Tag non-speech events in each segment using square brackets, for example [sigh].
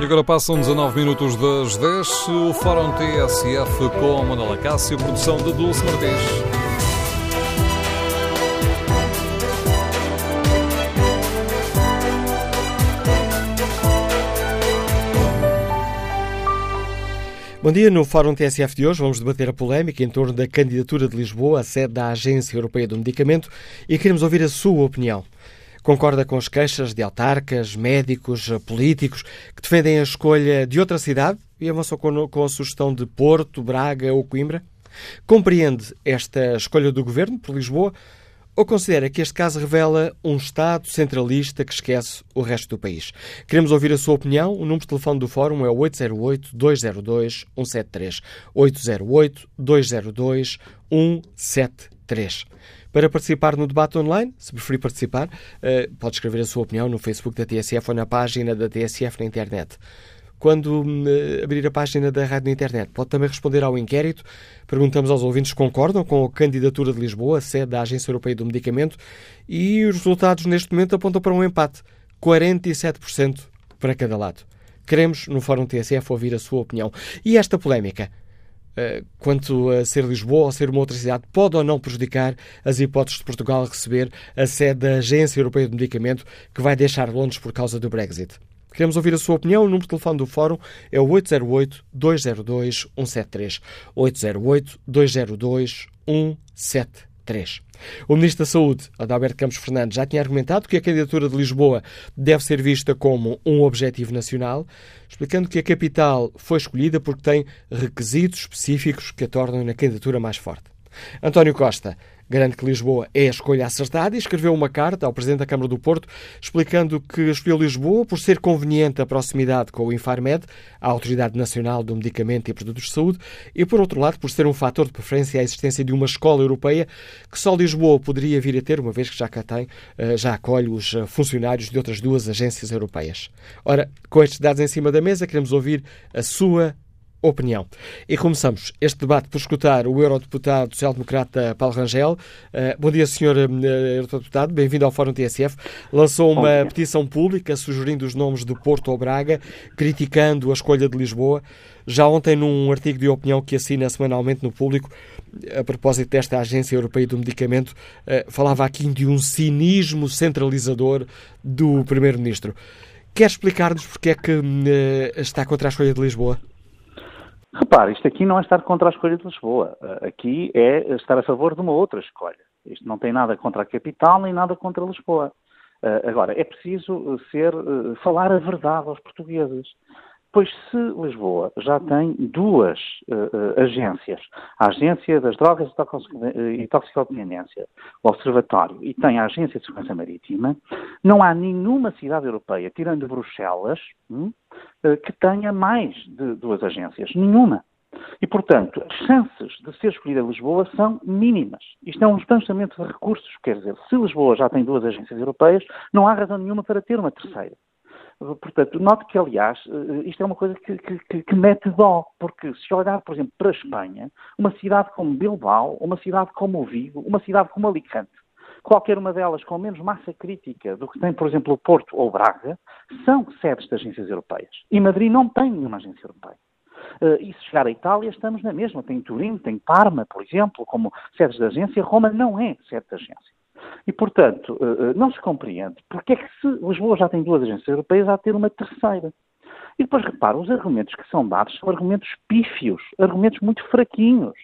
E agora passam 19 minutos das 10, o Fórum TSF com Manuela Cássio, produção de Dulce Martins. Bom dia. No Fórum TSF de hoje vamos debater a polémica em torno da candidatura de Lisboa à sede da Agência Europeia do Medicamento e queremos ouvir a sua opinião. Concorda com as queixas de autarcas, médicos, políticos que defendem a escolha de outra cidade e avançam com a sugestão de Porto, Braga ou Coimbra? Compreende esta escolha do governo por Lisboa ou considera que este caso revela um Estado centralista que esquece o resto do país? Queremos ouvir a sua opinião. O número de telefone do Fórum é 808-202-173. 808-202-173. Para participar no debate online, se preferir participar, eh, pode escrever a sua opinião no Facebook da TSF ou na página da TSF na internet. Quando eh, abrir a página da rádio na internet, pode também responder ao inquérito. Perguntamos aos ouvintes se concordam com a candidatura de Lisboa, sede da Agência Europeia do Medicamento, e os resultados neste momento apontam para um empate: 47% para cada lado. Queremos, no Fórum TSF, ouvir a sua opinião. E esta polémica? Eh, quanto a ser Lisboa ou ser uma outra cidade, pode ou não prejudicar as hipóteses de Portugal receber a sede da Agência Europeia do Medicamento, que vai deixar Londres por causa do Brexit. Queremos ouvir a sua opinião. O número de telefone do Fórum é o 808-202-173. 808-202-173. O Ministro da Saúde, Adalberto Campos Fernandes, já tinha argumentado que a candidatura de Lisboa deve ser vista como um objetivo nacional, explicando que a capital foi escolhida porque tem requisitos específicos que a tornam na candidatura mais forte. António Costa garante que Lisboa é a escolha acertada e escreveu uma carta ao Presidente da Câmara do Porto explicando que escolheu Lisboa por ser conveniente a proximidade com o Infarmed, a Autoridade Nacional do Medicamento e Produtos de Saúde, e por outro lado por ser um fator de preferência a existência de uma escola europeia que só Lisboa poderia vir a ter, uma vez que já cá tem, eh, já acolhe os eh, funcionários de outras duas agências europeias. Ora, com estes dados em cima da mesa, queremos ouvir a sua opinião. E começamos este debate por escutar o Eurodeputado Social-Democrata Paulo Rangel. Uh, bom dia, Sr. Uh, Eurodeputado, bem-vindo ao Fórum TSF. Lançou uma petição pública sugerindo os nomes de Porto ou Braga, criticando a escolha de Lisboa. Já ontem, num artigo de opinião que assina semanalmente no público, a propósito desta Agência Europeia do Medicamento, uh, falava aqui de um cinismo centralizador do Primeiro-Ministro. Quer explicar-nos porque é que está contra a escolha de Lisboa? Repare, isto aqui não é estar contra a escolha de Lisboa. Eh, aqui é estar a favor de uma outra escolha. Isto não tem nada contra a capital nem nada contra Lisboa. Eh, agora, é preciso ser, eh, falar a verdade aos portugueses. Pois se Lisboa já tem duas uh, agências, a Agência das Drogas e Toxicodependência, o Observatório, e tem a Agência de Segurança Marítima, não há nenhuma cidade europeia, tirando Bruxelas, hum, uh, que tenha mais de duas agências. Nenhuma. E, portanto, as chances de ser escolhida Lisboa são mínimas. Isto é um distanciamento de recursos. Quer dizer, se Lisboa já tem duas agências europeias, não há razão nenhuma para ter uma terceira. Portanto, note que, aliás, eh, isto é uma coisa que, que, que, mete dó, porque se olhar, por exemplo, para a Espanha, uma cidade como Bilbao, uma cidade como Vigo, uma cidade como Alicante, qualquer uma delas com menos massa crítica do que tem, por exemplo, Porto ou Braga, são sedes de agências europeias. E Madrid não tem nenhuma agência europeia. Uh, e se chegar à Itália, estamos na mesma. Tem Turim, tem Parma, por exemplo, como sedes de agência. Roma não é sede de agência. E, portanto, eh, eh, não se compreende porque é que se Lisboa já tem duas agências europeias, há de ter uma terceira. E depois repara, os argumentos que são dados são argumentos pífios, argumentos muito fraquinhos.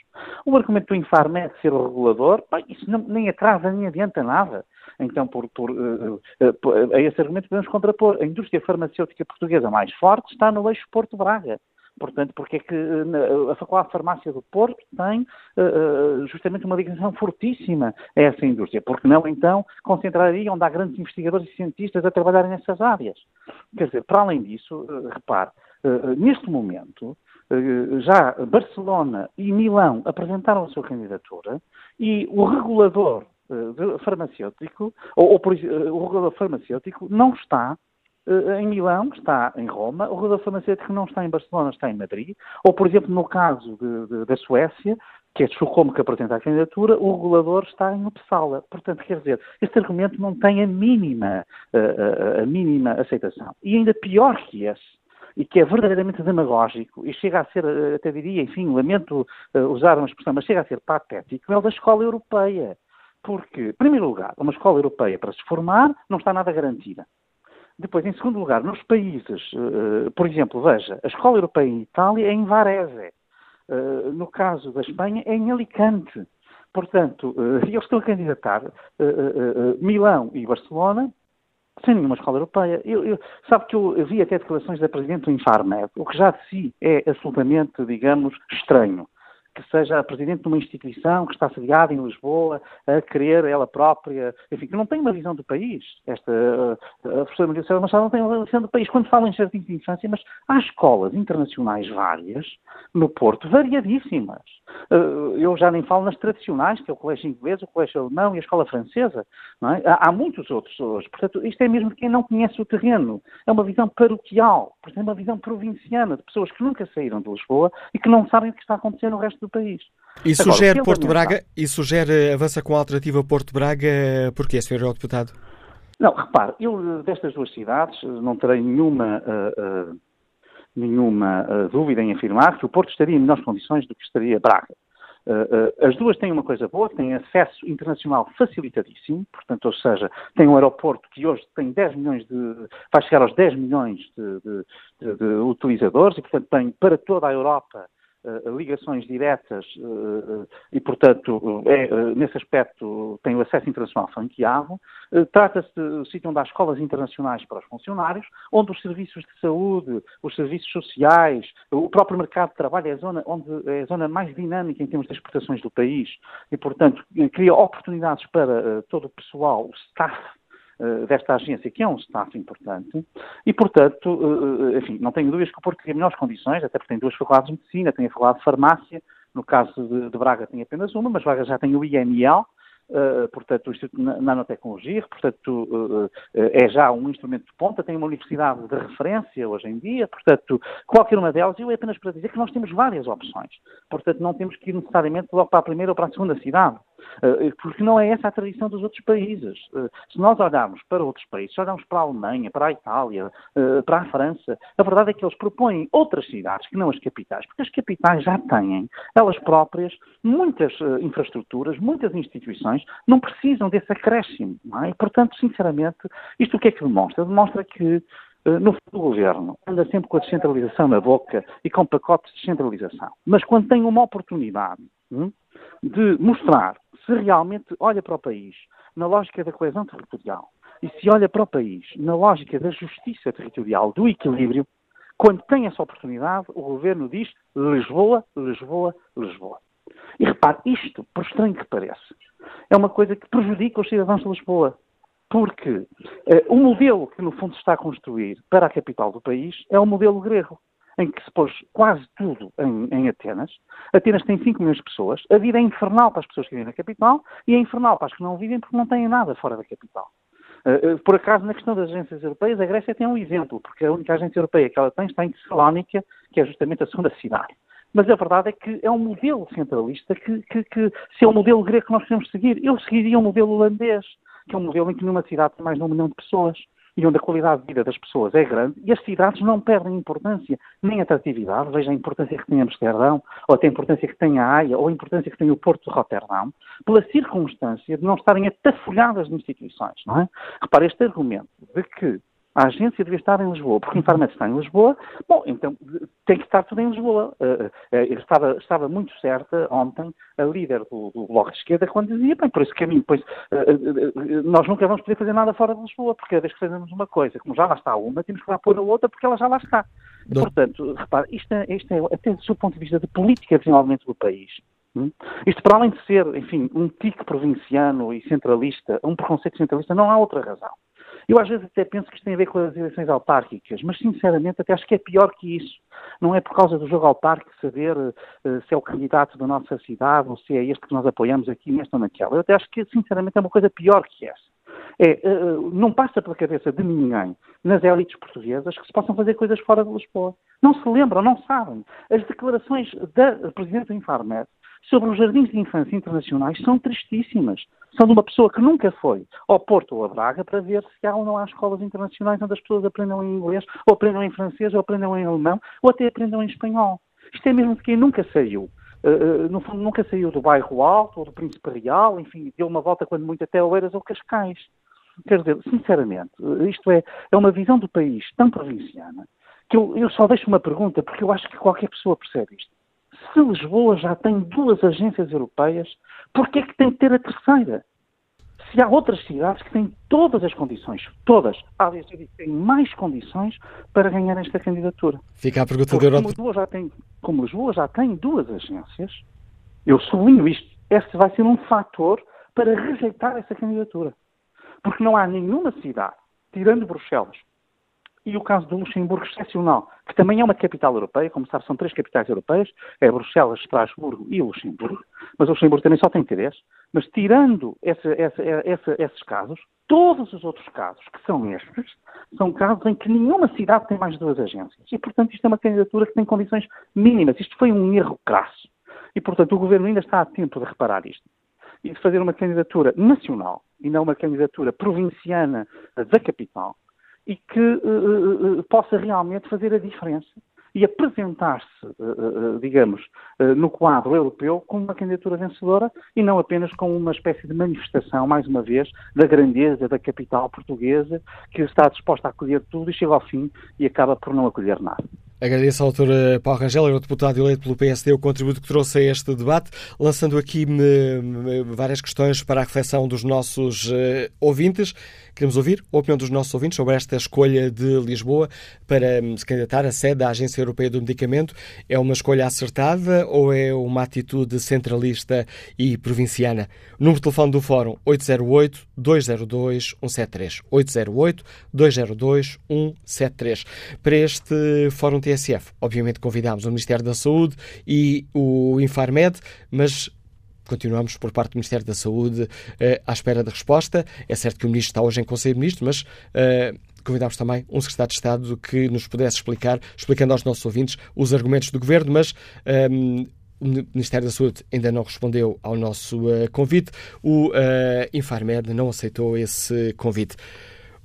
O argumento do Infarmed ser o regulador, isso não, nem atrasa nem adianta nada. Então, por, por, uh, uh, a esse argumento podemos contrapor. A indústria farmacêutica portuguesa mais forte está no eixo Porto Braga. Portanto, porque é que eh, a Faculdade de Farmácia do Porto tem uh, justamente uma ligação fortíssima a essa indústria? Porque não, então, concentraria onde há grandes investigadores e cientistas a trabalharem nessas áreas? Quer dizer, para além disso, uh, repare, uh, neste momento, já Barcelona e Milão apresentaram a sua candidatura e o regulador farmacêutico, ou, ou o regulador farmacêutico, não está em Milão, está em Roma, o regulador farmacêutico não está em Barcelona, está em Madrid, ou, por exemplo, no caso de, de, da Suécia, que é Estocolmo que apresenta a candidatura, o regulador está em Uppsala. Portanto, quer dizer, este argumento não tem a mínima, a, a, a mínima aceitação. E ainda pior que esse, e que é verdadeiramente demagógico e chega a ser, até diria, enfim, lamento usar uma expressão, mas chega a ser patético, é o da escola europeia. Porque, em primeiro lugar, uma escola europeia para se formar não está nada garantida. Depois, em segundo lugar, nos países, por exemplo, veja, a escola europeia em Itália é em Varese. no caso da Espanha, é em Alicante. Portanto, eles estão a candidatar Milão e Barcelona sem nenhuma escola europeia. Eu, eu, sabe que eu vi até declarações da Presidente do Infarmed, o que já de si é absolutamente, digamos, estranho que seja presidente de uma instituição que está sediada em Lisboa, a querer ela própria, enfim, que não tem uma visão do país. Esta, a professora Maria Célia Machado não tem uma visão do país. Quando fala em jardins de infância, mas há escolas internacionais várias, no Porto, variadíssimas. Eh, eu já nem falo nas tradicionais, que é o colégio inglês, o colégio alemão e a escola francesa. É? Há, muitos outros hoje. Portanto, isto é mesmo quem não conhece o terreno. É uma visão paroquial, portanto, é uma visão provinciana, de pessoas que nunca saíram de Lisboa e que não sabem o que está acontecendo no resto do país. E sugere Agora, Porto Braga, e sugere, avança com a alternativa Porto Braga, porquê, Sr. Deputado? Não, repare, eu destas duas cidades não terei nenhuma, uh, uh, nenhuma uh, dúvida em afirmar que o Porto estaria em melhores condições do que estaria Braga. as duas têm uma coisa boa, têm acesso internacional facilitadíssimo, portanto, ou seja, tem um aeroporto que hoje tem 10 milhões de, vai chegar aos 10 milhões de, de, de, de utilizadores e, portanto, tem para toda a Europa ligações diretas eh, eh, e, portanto, é, nesse aspecto tem o acesso internacional franqueado. Trata-se de sítio onde há escolas internacionais para os funcionários, onde os serviços de saúde, os serviços sociais, o próprio mercado de trabalho é a zona, onde, é a zona mais dinâmica em termos de exportações do país e, portanto, cria oportunidades para todo o pessoal, o staff eh, desta agência, que é um staff importante, e, portanto, eh, eh, enfim, não tenho dúvidas que o Porto tem melhores condições, até porque tem duas faculdades de medicina, tem a faculdade de farmácia, no caso de, de Braga tem apenas uma, mas Braga já tem o INL, Uh, portanto, o Instituto de Nanotecnologia, portanto, uh, é já um instrumento de ponta, tem uma universidade de referência hoje em dia, portanto, qualquer uma delas, eu é apenas para dizer que nós temos várias opções. Portanto, não temos que ir necessariamente logo para a primeira ou para a segunda cidade. Eh, porque não é essa a tradição dos outros países. Eh, se nós olharmos para outros países, se olharmos para a Alemanha, para a Itália, eh, para a França, a verdade é que eles propõem outras cidades que não as capitais, porque as capitais já têm, elas próprias, muitas infraestruturas, muitas instituições, não precisam desse acréscimo. É? E, portanto, sinceramente, isto o que é que demonstra? Demonstra que no do governo anda sempre com a descentralização na boca e com pacotes de descentralização. Mas quando tem uma oportunidade hum, de mostrar se realmente olha para o país na lógica da coesão territorial e se olha para o país na lógica da justiça territorial, do equilíbrio, quando tem essa oportunidade, o governo diz Lisboa, Lisboa, Lisboa. E repare, isto, por estranho que pareça, é uma coisa que prejudica os cidadãos de Lisboa. Porque eh, o modelo que, no fundo, se está a construir para a capital do país é o modelo grego em que se pôs quase tudo em, em, Atenas. Atenas tem 5 milhões de pessoas. A vida é infernal para as pessoas que vivem na capital e é infernal para as que não vivem porque não têm nada fora da capital. Uh, uh, por acaso, na questão das agências europeias, a Grécia tem um exemplo, porque a única agência europeia que ela tem está em Tessalónica, que é justamente a segunda cidade. Mas a verdade é que é um modelo centralista que, que, que se é o modelo grego que nós queremos seguir, eu seguiria o um modelo holandês, que é um modelo em que numa cidade tem mais de um milhão de pessoas e onde a qualidade de vida das pessoas é grande, e as cidades não perdem importância nem atratividade. Veja a importância que tem Amsterdão, ou até a importância que tem a Haia, ou a importância que tem o Porto de Roterdão, pela circunstância de não estarem atafolhadas de instituições. Não é? Repare, este argumento de que a agência devia estar em Lisboa, porque o Infarmed está em Lisboa, bom, então tem que estar tudo em Lisboa. Uh, uh, estava, estava muito certa ontem a líder do, do, Bloco de Esquerda quando dizia, bem, por esse caminho, pois uh, nós nunca vamos poder fazer nada fora de Lisboa, porque cada vez que fazemos uma coisa, como já lá está uma, temos que lá pôr a outra porque ela já lá está. Portanto, repare, isto é, isto é, até do seu ponto de vista de política de desenvolvimento do país, hum, isto, para além de ser, enfim, um tique provinciano e centralista, um preconceito centralista, não há outra razão. Eu às vezes até penso que isto tem a ver com as eleições autárquicas, mas sinceramente até acho que é pior que isso. Não é por causa do jogo autárquico saber uh, se é o candidato da nossa cidade ou se é este que nós apoiamos aqui nesta ou naquela. Eu até acho que sinceramente é uma coisa pior que essa. É, uh, não passa pela cabeça de ninguém nas élites portuguesas que se possam fazer coisas fora de Lisboa. Não se lembram, não sabem. As declarações da Presidente do Infarmed sobre os jardins de infância internacionais são tristíssimas. São de uma pessoa que nunca foi ao Porto ou a Braga para ver se há ou não há escolas internacionais onde as pessoas aprendam em inglês, ou aprendam em francês, ou aprendam em alemão, ou até aprendam em espanhol. Isto é mesmo de quem nunca saiu. Uh, no fundo, nunca saiu do bairro Alto ou do Príncipe Real, enfim, deu uma volta quando muito até Oeiras ou Cascais. Quer dizer, sinceramente, isto é, é uma visão do país tão provinciana que eu, eu só deixo uma pergunta, porque eu acho que qualquer pessoa percebe isto. Se Lisboa já tem duas agências europeias, por que é que tem que ter a terceira? Se há outras cidades que têm todas as condições, todas, aliás, têm mais condições para ganhar esta candidatura. Fica a pergunta Porque, como Lisboa, já tem, como Lisboa já tem duas agências, eu sublinho isto, este vai ser um fator para rejeitar essa candidatura. Porque não há nenhuma cidade, tirando Bruxelas, e o caso do Luxemburgo excepcional, que também é uma capital europeia, como sabe, são três capitais europeias, é Bruxelas, Estrasburgo e Luxemburgo, mas o Luxemburgo também só tem três, mas tirando essa, essa, essa, esses casos, todos os outros casos, que são estes, são casos em que nenhuma cidade tem mais de duas agências. E, portanto, isto é uma candidatura que tem condições mínimas. Isto foi um erro crasso. E, portanto, o Governo ainda está a tempo de reparar isto. E de fazer uma candidatura nacional e não uma candidatura provinciana da capital, e que uh, uh, possa realmente fazer a diferença e apresentar-se, digamos, no quadro europeu como uma candidatura vencedora e não apenas como uma espécie de manifestação, mais uma vez, da grandeza da capital portuguesa que está disposta a acolher tudo e chega ao fim e acaba por não acolher nada. Agradeço ao. Eh, Paulo Rangel, deputado eleito pelo PSD, o contributo que trouxe a este debate, lançando aqui várias questões para a reflexão dos nossos ouvintes. Queremos ouvir a opinião dos nossos ouvintes sobre esta escolha de Lisboa para um, se candidatar à sede da Agência Europeia do Medicamento. É uma escolha acertada ou é uma atitude centralista e provinciana? O número de telefone do Fórum 808-202-173. 808-202-173. Para este Fórum TSF. Obviamente convidámos o Ministério da Saúde e o Infarmed, mas continuamos por parte do Ministério da Saúde eh, à espera de resposta. É certo que o Ministro está hoje em Conselho de Ministros, mas uh, convidámos também um Secretário de Estado que nos pudesse explicar, explicando aos nossos ouvintes os argumentos do Governo, mas um, o Ministério da Saúde ainda não respondeu ao nosso uh, convite. O uh, Infarmed não aceitou esse convite.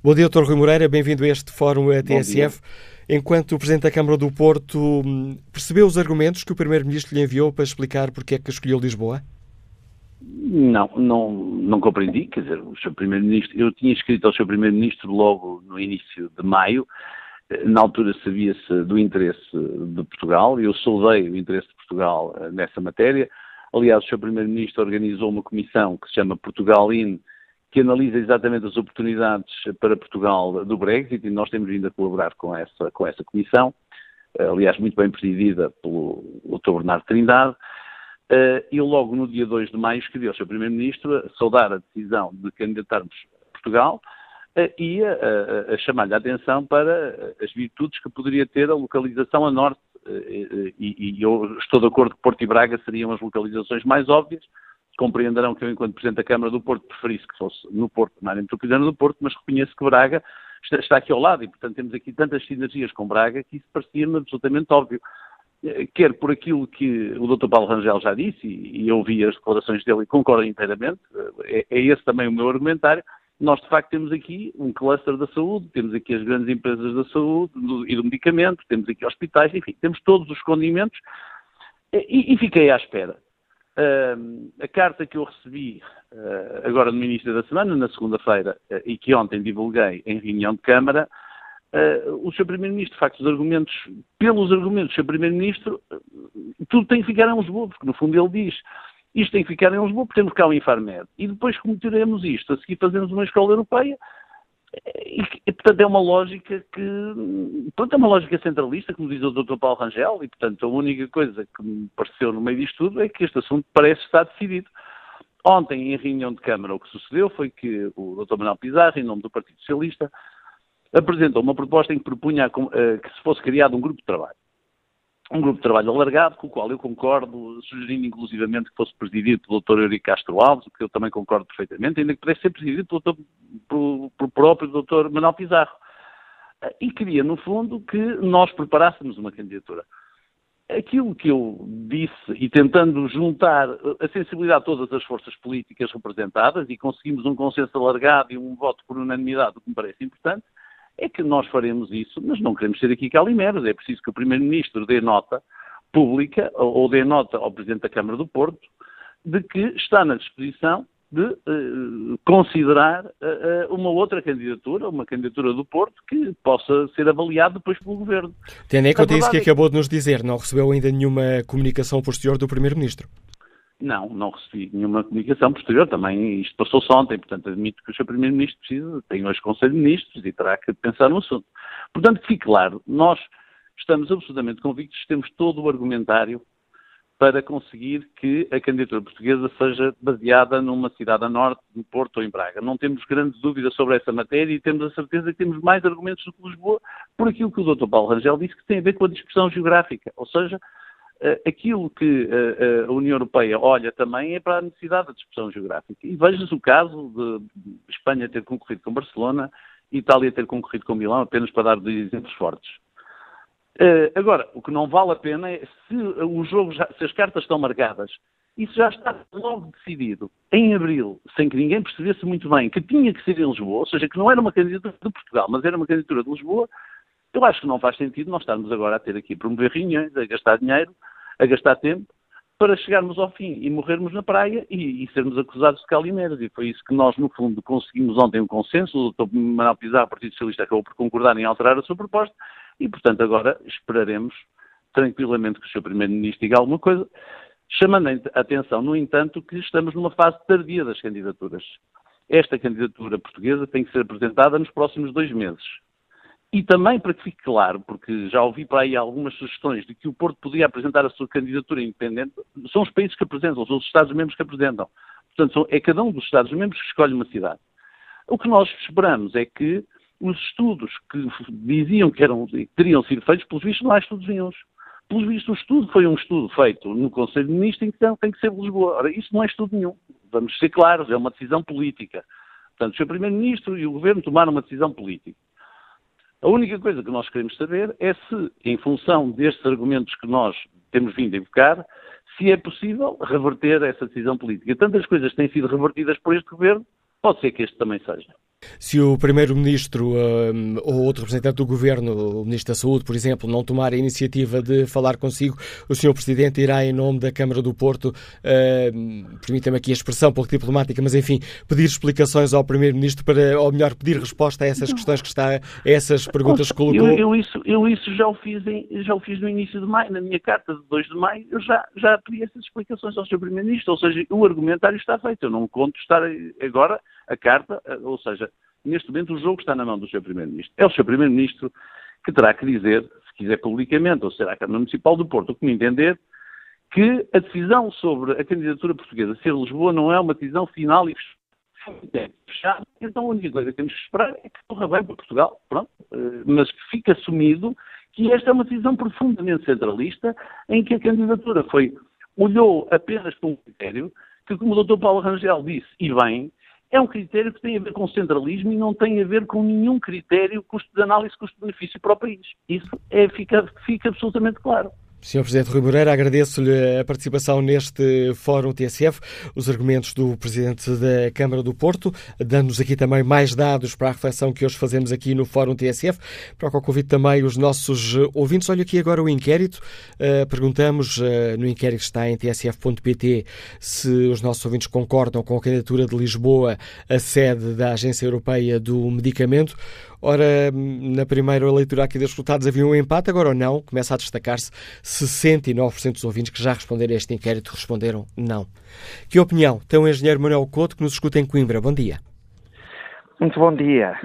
Bom dia, Dr. Rui Moreira. Bem-vindo a este Fórum TSF enquanto o Presidente da Câmara do Porto hum, percebeu os argumentos que o Primeiro-Ministro lhe enviou para explicar porque é que escolheu Lisboa? Não, não, não compreendi. Quer dizer, o Sr. Primeiro-Ministro, eu tinha escrito ao Sr. Primeiro-Ministro logo no início de maio, eh, na altura sabia-se do interesse de Portugal, e eu saudei o interesse de Portugal eh, nessa matéria. Aliás, o Sr. Primeiro-Ministro organizou uma comissão que se chama Portugal IN, que analisa exatamente as oportunidades para Portugal do Brexit e nós temos vindo a colaborar com essa, com essa comissão, eh, aliás, muito bem presidida pelo Dr. Bernardo Trindade. Eh, eu logo no dia 2 de maio escrevi ao Sr. Primeiro-Ministro a saudar a decisão de candidatarmos Portugal eh, e a, a, a chamar-lhe a atenção para as virtudes que poderia ter a localização a norte. E, e eu estou de acordo que Porto e Braga seriam as localizações mais óbvias, compreenderão que eu, enquanto Presidente da Câmara do Porto, preferisse que fosse no Porto, na área metropolitana do Porto, mas reconheço que Braga está, está, aqui ao lado e, portanto, temos aqui tantas sinergias com Braga que isso parecia-me absolutamente óbvio. Eh, quer por aquilo que o Dr. Paulo Rangel já disse, e, e ouvi as declarações dele e concordo inteiramente, eh, é, é esse também o meu argumentário, nós de facto temos aqui um cluster da saúde, temos aqui as grandes empresas da saúde do, e do medicamento, temos aqui hospitais, enfim, temos todos os condimentos e, e fiquei à espera. Uh, a carta que eu recebi uh, agora no início da semana, na segunda-feira, uh, e que ontem divulguei em reunião de Câmara, o Sr. Primeiro-Ministro, de facto, os argumentos, pelos argumentos do Sr. Primeiro-Ministro, tudo tem que ficar em Lisboa, porque no fundo ele diz isto tem que ficar em Lisboa, porque temos cá o Infarmed. E depois, como teremos isto, a seguir fazemos uma escola europeia, e, e, portanto, é uma lógica que. Pronto, é uma lógica centralista, como diz o Dr. Paulo Rangel, e, portanto, a única coisa que me pareceu no meio disto tudo é que este assunto parece estar decidido. Ontem, em reunião de Câmara, o que sucedeu foi que o Dr. Manuel Pizarro, em nome do Partido Socialista, apresentou uma proposta em que propunha eh, que se fosse criado um grupo de trabalho um grupo de trabalho alargado, com o qual eu concordo, sugerindo inclusivamente que fosse presidido pelo Dr. Eurico Castro Alves, que eu também concordo perfeitamente, ainda que pudesse ser presidido pelo, pelo, próprio Dr. Manuel Pizarro. E queria, no fundo, que nós preparássemos uma candidatura. aquilo que eu disse e tentando juntar a sensibilidade de todas as forças políticas representadas e conseguimos um consenso alargado e um voto por unanimidade, o que me parece importante, é que nós faremos isso, mas não queremos ser aqui calimeros. É preciso que o Primeiro-Ministro dê nota pública ou dê nota ao Presidente da Câmara do Porto de que está na disposição de uh, considerar uh, uma outra candidatura, uma candidatura do Porto, que possa ser avaliada depois pelo Governo. Tendo em conta isso que acabou de nos dizer, não recebeu ainda nenhuma comunicação posterior do Primeiro-Ministro? Não, não recebi nenhuma comunicação posterior. Também isto passou-se ontem, portanto admito que o Sr. Primeiro-Ministro precisa, tem hoje Conselho de Ministros e terá que pensar no assunto. Portanto, que fique claro, nós estamos absolutamente convictos, temos todo o argumentário para conseguir que a candidatura portuguesa seja baseada numa cidade a norte, no Porto ou em Braga. Não temos grandes dúvidas sobre essa matéria e temos a certeza que temos mais argumentos do que Lisboa por aquilo que o Dr. Paulo Rangel disse que tem a ver com a dispersão geográfica. Ou seja, aquilo que eh, eh, a União Europeia olha também é para a necessidade da dispersão geográfica. E veja-se o caso de Espanha ter concorrido com Barcelona, Itália ter concorrido com Milão, apenas para dar dois exemplos fortes. Agora, o que não vale a pena é se o jogo já, se as cartas estão marcadas, isso já está logo decidido em abril, sem que ninguém percebesse muito bem que tinha que ser em Lisboa, ou seja, que não era uma candidatura de Portugal, mas era uma candidatura de Lisboa, eu acho que não faz sentido nós estarmos agora a ter aqui a promover reuniões, a gastar dinheiro, a gastar tempo, para chegarmos ao fim e morrermos na praia e, e sermos acusados de calimeiros. E foi isso que nós, no fundo, conseguimos ontem um consenso. O Dr. Manuel Pizarro, Partido Socialista, acabou por concordar em alterar a sua proposta e, portanto, agora esperaremos tranquilamente que o Sr. Primeiro-Ministro diga alguma coisa, chamando a atenção, no entanto, que estamos numa fase tardia das candidaturas. Esta candidatura portuguesa tem que ser apresentada nos próximos dois meses. E também, para que fique claro, porque já ouvi para aí algumas sugestões de que o Porto podia apresentar a sua candidatura independente, são os países que apresentam, são os Estados-membros que apresentam. Portanto, é cada um dos Estados-membros que escolhe uma cidade. O que nós esperamos é que os estudos que diziam que, eram, que teriam sido feitos, pelos vistos, não há estudos nenhums. Pelos vistos, o estudo foi um estudo feito no Conselho de Ministros, então tem que ser de Lisboa. Ora, isso não é estudo nenhum. Vamos ser claros, é uma decisão política. Portanto, o Sr. Primeiro-Ministro e o Governo tomaram uma decisão política. A única coisa que nós queremos saber é se, em função destes argumentos que nós temos vindo a invocar, se é possível reverter essa decisão política. Tantas coisas têm sido revertidas por este Governo, pode ser que este também seja. Se o Primeiro-Ministro um, ou outro representante do Governo, o Ministro da Saúde, por exemplo, não tomar a iniciativa de falar consigo, o Sr. Presidente irá, em nome da Câmara do Porto, uh, permita-me aqui a expressão pouco diplomática, mas enfim, pedir explicações ao Primeiro-Ministro para, ou melhor, pedir resposta a essas questões que está, a essas perguntas que colocou. Eu, eu, isso, eu isso já o, fiz em, já o fiz no início de maio, na minha carta de 2 de maio, eu já, já pedi essas explicações ao Sr. Primeiro-Ministro, ou seja, o argumentário está feito, eu não conto estar agora a carta, eh, ou seja, neste momento o jogo está na mão do Sr. Primeiro-Ministro. É o Sr. Primeiro-Ministro que terá que dizer, se quiser publicamente, ou será a Câmara Municipal do Porto, o que me entender, que a decisão sobre a candidatura portuguesa ser Lisboa não é uma decisão final e fechada. Então a única coisa que temos que esperar é que corra bem para Portugal, pronto, eh, mas que fique assumido que esta é uma decisão profundamente centralista, em que a candidatura foi, olhou apenas para um critério que, como o Dr. Paulo Rangel disse, e bem, é um critério que tem a ver com centralismo e não tem a ver com nenhum critério custo de análise custo-benefício para o país. Isso é, fica, fica absolutamente claro. Sr. Presidente Rui Moreira, agradeço-lhe a participação neste Fórum TSF, os argumentos do Presidente da Câmara do Porto, dando-nos aqui também mais dados para a reflexão que hoje fazemos aqui no Fórum TSF, para o qual convido também os nossos ouvintes. Olha aqui agora o inquérito. Uh, perguntamos uh, no inquérito que está em tsf.pt se os nossos ouvintes concordam com a candidatura de Lisboa a sede da Agência Europeia do Medicamento. Ora, na primeira leitura aqui dos resultados havia um empate, agora não, começa a destacar-se 69% dos ouvintes que já responderam a este inquérito responderam não. Que opinião tem o engenheiro Manuel Couto que nos escuta em Coimbra? Bom dia. Muito bom dia.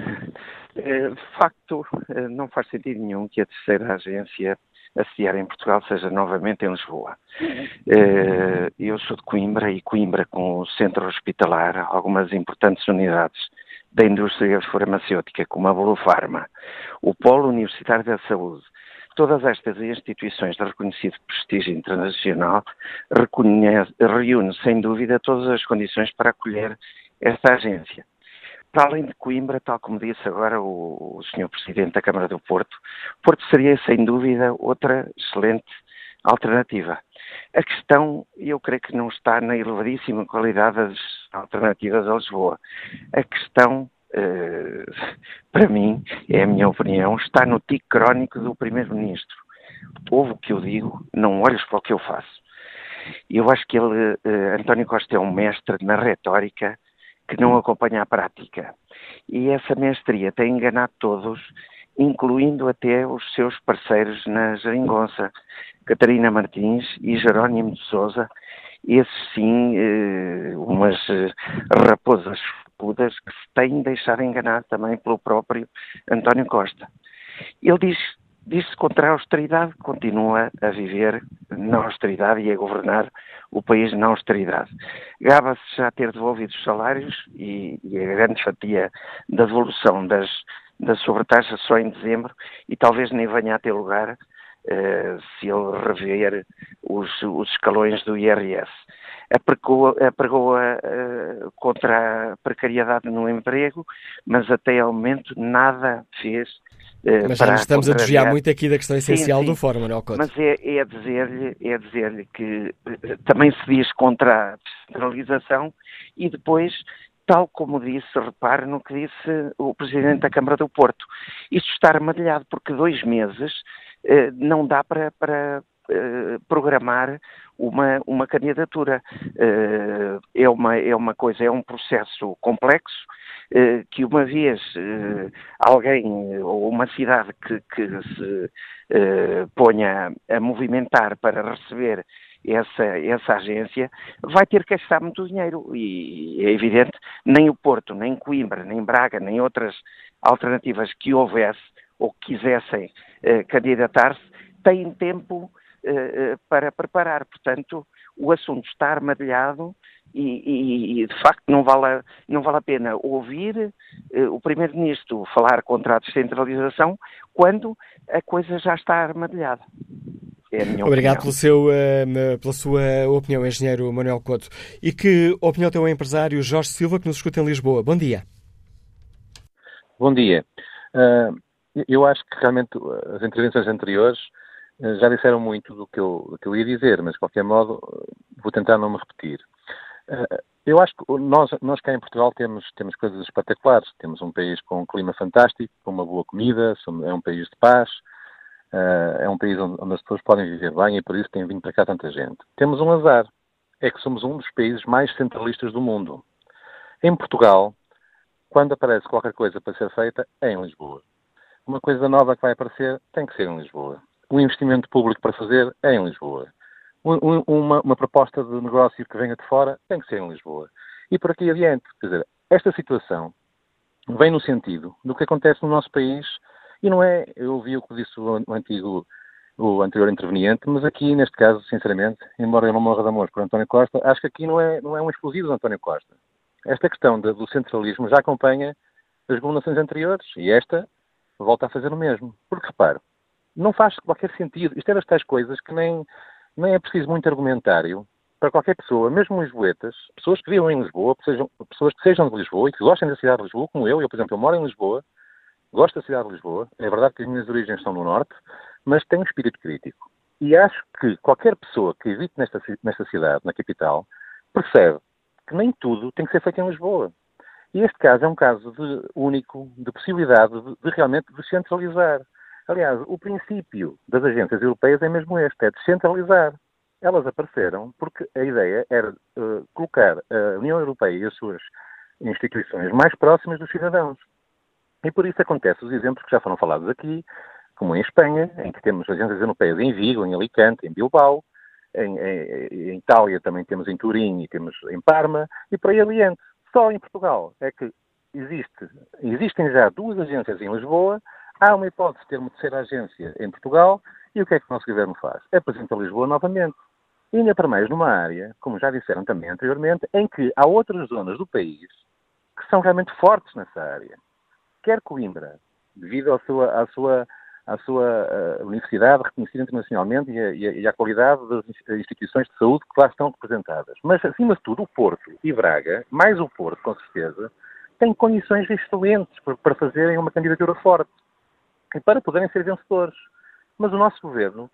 Eh, de facto, eh, não faz sentido nenhum que a terceira agência a sediar em Portugal seja novamente em Lisboa. Eh, eu sou de Coimbra e Coimbra, com o centro hospitalar, algumas importantes unidades da indústria farmacêutica, como a Bolofarma, o Polo Universitário da Saúde, todas estas instituições de reconhecido prestígio internacional reúnem, sem dúvida, todas as condições para acolher esta agência. Para além de Coimbra, tal como disse agora o, o Sr. Presidente da Câmara do Porto, Porto seria, sem dúvida, outra excelente alternativa. A questão, eu creio que não está na elevadíssima qualidade das alternativas a Lisboa. A questão, eh, para mim, é a minha opinião, está no tique crónico do Primeiro-Ministro. Ouve o que eu digo, não olhes para o que eu faço. Eu acho que ele, eh, António Costa é um mestre na retórica que não acompanha a prática. E essa mestria tem enganado todos, incluindo até os seus parceiros na Jeringonça, Catarina Martins e Jerónimo de Souza, esses sim, eh, umas eh, raposas pudas que se têm deixado enganar também pelo próprio António Costa. Ele diz diz-se contra a austeridade, continua a viver na austeridade e a governar o país na austeridade. Gaba-se já ter devolvido os salários e, e, a grande fatia da devolução das, da sobretaxa só em dezembro e talvez nem venha a ter lugar uh, se ele rever os, os escalões do IRS. Apregou, apregou uh, contra a precariedade no emprego, mas até ao momento nada fez eh, Mas já nos estamos a desviar muito aqui da questão essencial sim, sim. do fórum, Manuel Couto. Mas é, é dizer-lhe é dizer que eh, também se diz contra a descentralização e depois tal como disse, repare no que disse o Presidente da Câmara do Porto. Isto está armadilhado, porque dois meses eh, não dá para, para eh, programar uma, uma candidatura. Eh, é, uma, é uma coisa, é um processo complexo, eh, que uma vez eh, alguém ou uma cidade que, que se eh, ponha a movimentar para receber essa, essa agência, vai ter que gastar muito dinheiro. E é evidente, nem o Porto, nem Coimbra, nem Braga, nem outras alternativas que houvesse ou que quisessem candidatar-se, têm tempo para preparar. Portanto, o assunto está armadilhado e, e, de facto não vale, não vale a pena ouvir uh, o Primeiro-Ministro falar contra a descentralização quando a coisa já está armadilhada. É Obrigado pelo seu, uh, pela sua opinião, engenheiro Manuel Couto. E que opinião tem o empresário Jorge Silva, que nos escuta em Lisboa? Bom dia. Bom dia. Uh, eu acho que realmente as intervenções anteriores já disseram muito do que, eu, do que eu ia dizer, mas de qualquer modo vou tentar não me repetir. Eh, eu acho que nós, nós cá em Portugal temos, temos coisas espetaculares. Temos um país com um clima fantástico, com uma boa comida, é um país de paz, eh, é um país onde, as pessoas podem viver bem e por isso tem vindo para cá tanta gente. Temos um azar, é que somos um dos países mais centralistas do mundo. Em Portugal, quando aparece qualquer coisa para ser feita, é em Lisboa. Uma coisa nova que vai aparecer tem que ser em Lisboa. O investimento público para fazer é em Lisboa uma, uma, proposta de negócio que venha de fora tem que ser em Lisboa. E por aqui adiante. Quer dizer, esta situação vem no sentido do que acontece no nosso país e não é, eu ouvi o que disse o, antigo, o anterior interveniente, mas aqui, neste caso, sinceramente, embora eu não morra de amor por António Costa, acho que aqui não é, não é um explosivo de António Costa. Esta questão de, do centralismo já acompanha as governações anteriores e esta volta a fazer o mesmo. Porque, repare, não faz qualquer sentido. Isto é das tais coisas que nem, nem é preciso muito argumentário para qualquer pessoa, mesmo lisboetas, pessoas que vivem em Lisboa, pessoas que sejam de Lisboa e que gostem da cidade de Lisboa, como eu, eu, por exemplo, eu moro em Lisboa, gosto da cidade de Lisboa, é verdade que as minhas origens são no Norte, mas tenho um espírito crítico. E acho que qualquer pessoa que vive nesta, nesta cidade, na capital, percebe que nem tudo tem que ser feito em Lisboa. E este caso é um caso de, único de possibilidade de, de realmente descentralizar. Aliás, o princípio das agências europeias é mesmo este, é descentralizar. Elas apareceram porque a ideia era uh, colocar a União Europeia e as suas instituições mais próximas dos cidadãos. E por isso acontece os exemplos que já foram falados aqui, como em Espanha, em que temos agências europeias em Vigo, em Alicante, em Bilbao, em, em, em Itália também temos em Turim e temos em Parma, e por aí adiante. Só em Portugal é que existe, existem já duas agências em Lisboa Há uma hipótese de ter uma terceira agência em Portugal e o que é que o nosso governo faz? Apresenta Lisboa novamente. E ainda para mais numa área, como já disseram também anteriormente, em que há outras zonas do país que são realmente fortes nessa área. Quer Coimbra, devido à sua, à sua, à sua uh, universidade reconhecida internacionalmente e, a, e, a, qualidade das instituições de saúde que lá estão representadas. Mas, acima de tudo, o Porto e Braga, mais o Porto, com certeza, têm condições excelentes para, para fazerem uma candidatura forte e para poderem ser vencedores. Mas o nosso governo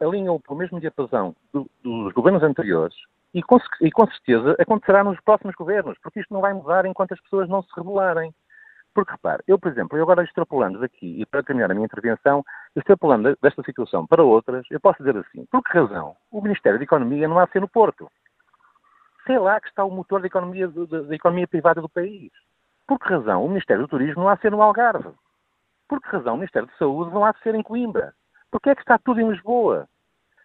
alinham pelo mesmo diapasão do, dos governos anteriores e com, e com certeza acontecerá nos próximos governos, porque isto não vai mudar enquanto as pessoas não se rebelarem. Porque, repare, eu, por exemplo, eu agora extrapolando daqui, e para terminar a minha intervenção, extrapolando desta situação para outras, eu posso dizer assim, por que razão o Ministério da Economia não há de ser no Porto? Sei lá que está o motor da economia, da economia privada do país. Por que razão o Ministério do Turismo não há de ser no Algarve? Por que razão o Ministério da Saúde não há de ser em Coimbra? Por que é que está tudo em Lisboa?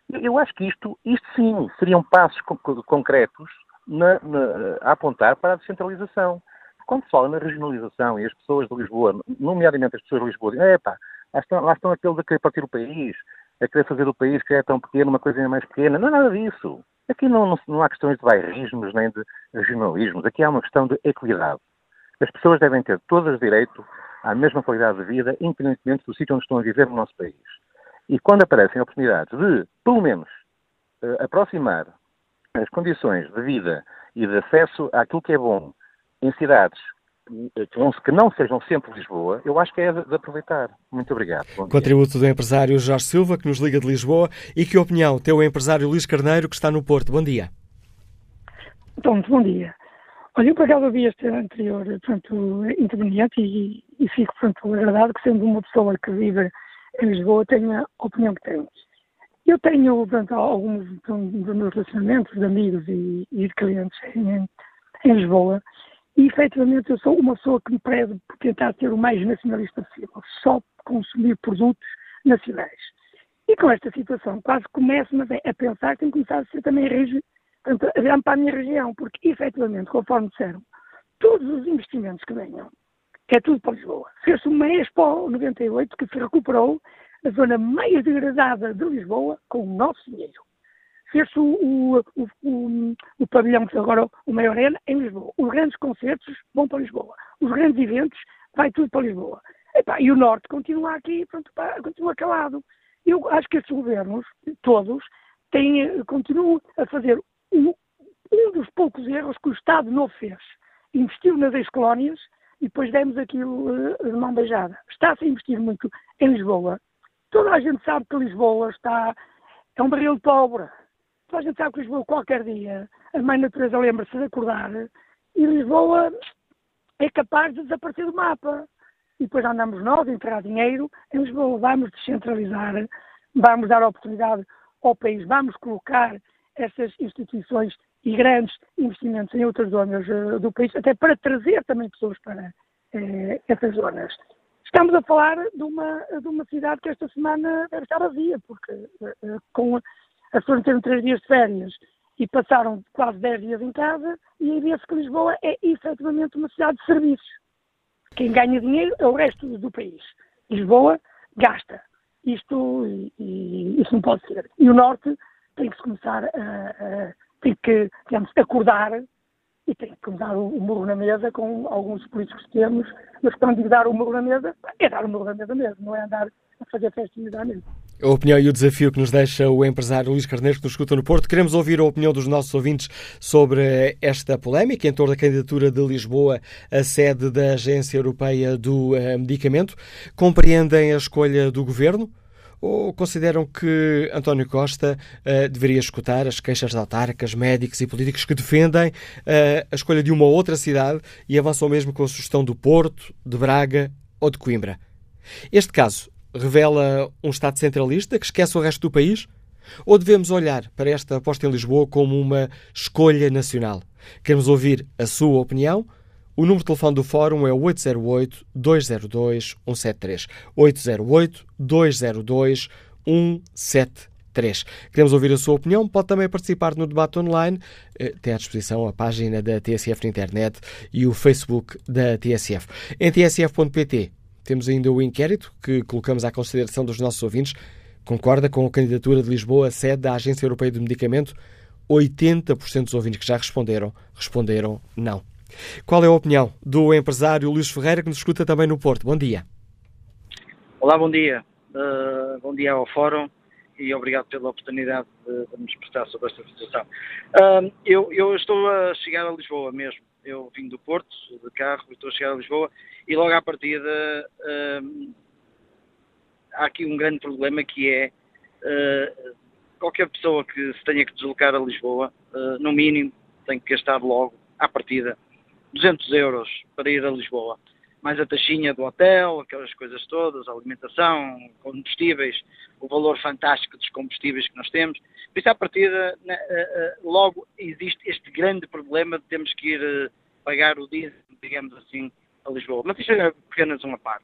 Eu acho que isto, isto sim, seriam passos concretos na, na, a apontar para a descentralização. Quando se fala na regionalização e as pessoas de Lisboa, nomeadamente as pessoas de Lisboa, dizem, epá, lá estão, lá estão aqueles a querer partir o país, a querer fazer o país que é tão pequeno, uma coisinha mais pequena. Não é nada disso. Aqui não, não, não há questões de bairrismos nem de regionalismos. Aqui há uma questão de equidade. As pessoas devem ter todas direito à mesma qualidade de vida, independentemente do sítio onde estão a viver no nosso país. E quando aparecem oportunidades de, pelo menos, uh, aproximar as condições de vida e de acesso àquilo que é bom em cidades que não sejam sempre Lisboa, eu acho que é de, aproveitar. Muito obrigado. Contributo do empresário Jorge Silva, que nos liga de Lisboa. E que opinião tem o empresário Luís Carneiro, que está no Porto? Bom dia. Então, bom dia. Olha, eu por acaso ouvi este anterior, portanto, interveniente e, e fico, portanto, agradado que sendo uma pessoa que vive em Lisboa tenha a opinião que tem. Eu tenho, portanto, alguns dos meus relacionamentos de amigos e, e de clientes em, em, Lisboa e, efetivamente, eu sou uma pessoa que me prezo por tentar ser o mais nacionalista possível, só consumir produtos nacionais. E com esta situação, quase começo mas é, a pensar que tem que começar a ser também a para a minha região, porque, efetivamente, conforme disseram, todos os investimentos que venham é tudo para Lisboa. Fez-se uma Expo 98 que se recuperou a zona mais degradada de Lisboa com o nosso dinheiro. Fez-se o, o, o, o, pavilhão que agora o maior arena em Lisboa. Os grandes concertos vão para Lisboa. Os grandes eventos vai tudo para Lisboa. E o Norte continua aqui, pronto, pá, continua calado. Eu acho que estes governos, todos, têm, continuam a fazer um, um dos poucos erros que o Estado não fez. Investiu nas ex-colónias e depois demos aquilo uh, de mão beijada. Está-se a investir muito em Lisboa. Toda a gente sabe que Lisboa está. é um barril de pobre. Toda a gente sabe que Lisboa, qualquer dia, a mãe natureza lembra-se de acordar e Lisboa é capaz de desaparecer do mapa. E depois andamos nós a enterrar dinheiro em Lisboa. Vamos descentralizar, vamos dar oportunidade ao país, vamos colocar essas instituições e grandes investimentos em outras zonas uh, do país, até para trazer também pessoas para uh, essas zonas. Estamos a falar de uma, de uma cidade que esta semana deve estar vazia, porque uh, com as pessoas terem três dias de férias e passaram quase dez dias em casa, e aí vê-se que Lisboa é efetivamente uma cidade de serviços. Quem ganha dinheiro é o resto do país. Lisboa gasta. Isto, e, e, isso não pode ser. E o Norte tem que começar a, a tem que, digamos, acordar e tem que dar o, murro na mesa com alguns políticos que temos, mas quando digo dar o murro na mesa, é dar o murro na mesa mesmo, não é andar a fazer festinhas à mesa. A opinião e o desafio que nos deixa o empresário Luís Carneiro, que nos escuta no Porto. Queremos ouvir a opinião dos nossos ouvintes sobre esta polémica em torno da candidatura de Lisboa à sede da Agência Europeia do eh, Medicamento. Compreendem a escolha do governo? ou consideram que António Costa uh, deveria escutar as queixas de autárquicas, médicos e políticos que defendem uh, a escolha de uma outra cidade e avançam mesmo com a sugestão do Porto, de Braga ou de Coimbra? Este caso revela um Estado centralista que esquece o resto do país? Ou devemos olhar para esta aposta em Lisboa como uma escolha nacional? Queremos ouvir a sua opinião o número de telefone do Fórum é 808-202-173. 808-202-173. Queremos ouvir a sua opinião. Pode também participar no debate online. Eh, tem à disposição a página da TSF na internet e o Facebook da TSF. Em tsf.pt temos ainda o inquérito que colocamos à consideração dos nossos ouvintes. Concorda com a candidatura de Lisboa sede da Agência Europeia do Medicamento? 80% dos ouvintes que já responderam, responderam não. Qual é a opinião do empresário Luís Ferreira, que nos escuta também no Porto? Bom dia. Olá, bom dia. Uh, bom dia ao Fórum e obrigado pela oportunidade de, de me expressar sobre esta situação. Uh, eu, eu, estou a chegar a Lisboa mesmo. Eu vim do Porto, de carro, estou a chegar a Lisboa e logo à partida uh, há aqui um grande problema que é Uh, qualquer pessoa que se tenha que deslocar a Lisboa, uh, no mínimo, tem que gastar logo, à partida, 200 euros para ir a Lisboa. Mais a taxinha do hotel, aquelas coisas todas, a alimentação, combustíveis, o valor fantástico dos combustíveis que nós temos. Por isso, à partida, logo existe este grande problema de termos que ir pagar o diesel, digamos assim, a Lisboa. Mas isto é apenas uma parte.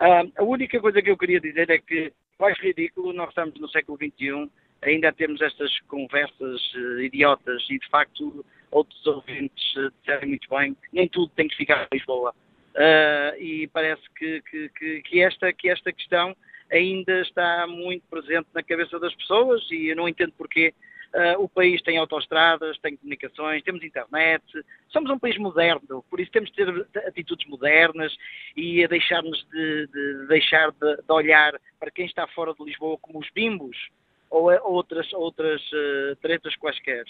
Uh, a única coisa que eu queria dizer é que, mais ridículo, nós estamos no século XXI, ainda temos estas conversas uh, idiotas e, de facto, outros ouvintes uh, disseram muito bem, nem tudo tem que ficar em Lisboa. Uh, e parece que, que, que, esta, que esta questão ainda está muito presente na cabeça das pessoas e eu não entendo porquê Uh, o país tem autoestradas, tem comunicações, temos internet, somos um país moderno, por isso temos de ter atitudes modernas e a deixarmos de, de deixar de, de, olhar para quem está fora de Lisboa como os bimbos ou outras, outras uh, tretas quaisquer.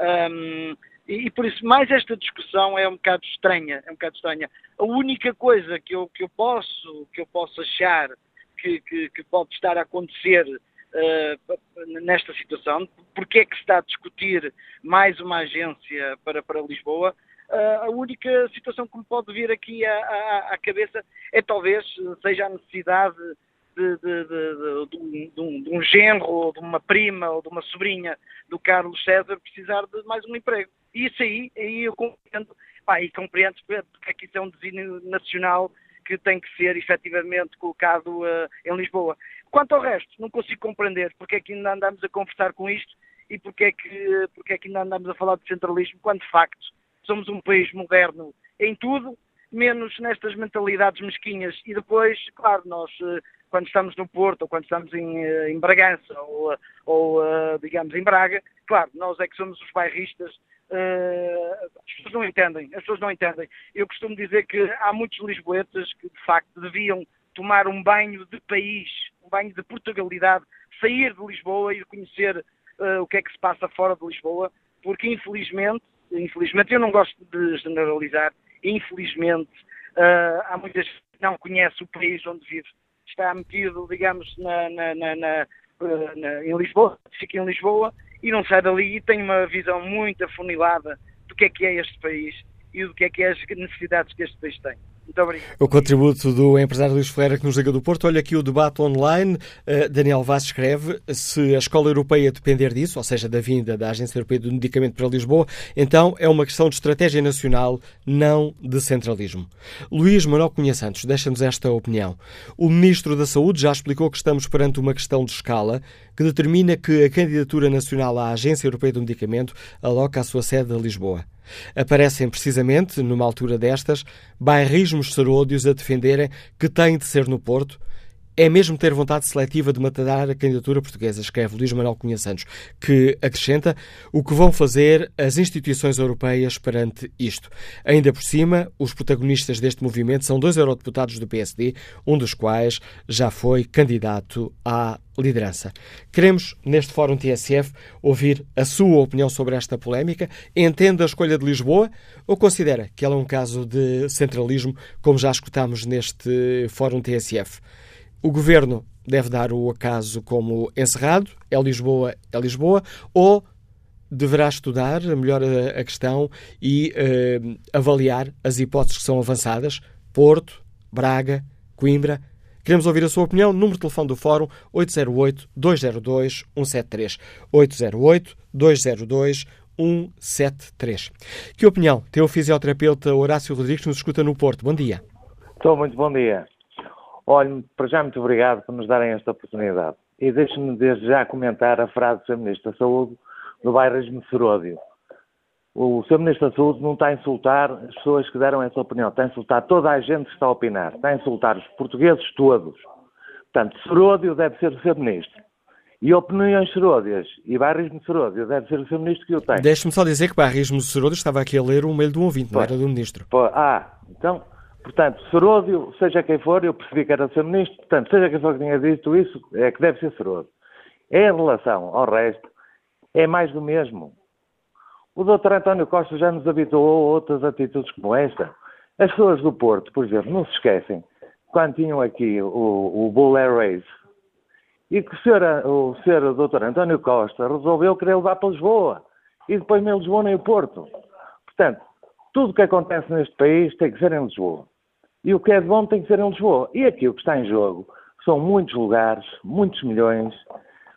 Um, e, e, por isso mais esta discussão é um bocado estranha, é um bocado estranha. A única coisa que eu, que eu posso que eu posso achar que, que, que pode estar a acontecer uh, nesta situação, porque é que se está a discutir mais uma agência para, para Lisboa, uh, a única situação que me pode vir aqui à, à, à cabeça é talvez seja a necessidade de, de, de, de, um, de, um, genro, ou de uma prima, ou de uma sobrinha do Carlos César precisar de mais um emprego. E isso aí, aí eu compreendo, pá, e compreendo porque é que isso é um desígnio nacional que tem que ser efetivamente colocado uh, em Lisboa. Quanto ao resto, não consigo compreender porque é que ainda andamos a conversar com isto e porque é que, porque é que ainda andamos a falar de centralismo, quando de facto somos um país moderno em tudo, menos nestas mentalidades mesquinhas. E depois, claro, nós, eh, quando estamos no Porto, ou quando estamos em, eh, em Bragança, ou, ou, eh, digamos, em Braga, claro, nós é que somos os bairristas. as pessoas não entendem, as pessoas não entendem. Eu costumo dizer que há muitos lisboetas que, de facto, deviam tomar um banho de país, um banho de Portugalidade, sair de Lisboa e conhecer o que é que se passa fora de Lisboa, porque infelizmente, infelizmente eu não gosto de generalizar, infelizmente há muitas que não conhecem o país onde vive. Está metido, digamos, na, na, na, uh, em Lisboa, fica em Lisboa e não sai dali e tem uma visão muito afunilada do que é que é este país e do que é que é as necessidades que este país tem. Muito obrigado. O contributo do empresário Luís Ferreira que nos liga do Porto. Olha aqui o debate online. Uh, Daniel Vaz escreve: se a escola europeia depender disso, ou seja, da vinda da Agência Europeia do Medicamento para Lisboa, então é uma questão de estratégia nacional, não de centralismo. Luís Manuel Cunha Santos deixa-nos esta opinião. O Ministro da Saúde já explicou que estamos perante uma questão de escala que determina que a candidatura nacional à Agência Europeia do Medicamento aloca a sua sede a Lisboa. Aparecem precisamente, numa altura destas, bairrismos seródios a defenderem que tem de ser no Porto. É mesmo ter vontade seletiva de matar a candidatura portuguesa, escreve Luís Manuel Cunha Santos, que acrescenta o que vão fazer as instituições europeias perante isto. Ainda por cima, os protagonistas deste movimento são dois eurodeputados do PSD, um dos quais já foi candidato à liderança. Queremos, neste Fórum TSF, ouvir a sua opinião sobre esta polémica. Entende a escolha de Lisboa ou considera que ela é um caso de centralismo, como já escutámos neste Fórum TSF? O governo deve dar o acaso como encerrado, é Lisboa, é Lisboa, ou deverá estudar melhor a, questão e uh, avaliar as hipóteses que são avançadas? Porto, Braga, Coimbra, Queremos ouvir a sua opinião. Número de telefone do Fórum 808-202-173. 808-202-173. Que opinião tem o fisioterapeuta Horácio Rodrigues que nos escuta no Porto? Bom dia. Estou muito bom dia. Olhe, para já muito obrigado por nos darem esta oportunidade. E deixe-me desde já comentar a frase do Sr. Ministro da Saúde no bairrismo de Seródio o Sr. Ministro da Saúde não está a insultar as pessoas que deram essa opinião, está a insultar toda a gente que está a opinar, está a insultar os portugueses todos. Portanto, seródio deve ser o Sr. Ministro. E opiniões seródias e barrismo de seródio deve ser o Sr. Ministro que o tem. Deixe-me só dizer que barrismo de seródio estava aqui a ler o mail do ouvinte, não era do Ministro. Pô, ah, então, portanto, seródio, seja quem for, eu percebi que era o Sr. Ministro, portanto, seja quem for que tenha dito isso, é que deve ser seródio. Em relação ao resto, é mais do mesmo. O doutor António Costa já nos habituou a outras atitudes como esta. As pessoas do Porto, por exemplo, não se esquecem, quando tinham aqui o, o Bull Air Race, e que o senhor, o senhor doutor António Costa resolveu querer levar para Lisboa e depois nem Lisboa nem o Porto. Portanto, tudo o que acontece neste país tem que ser em Lisboa. E o que é de bom tem que ser em Lisboa. E aqui o que está em jogo são muitos lugares, muitos milhões,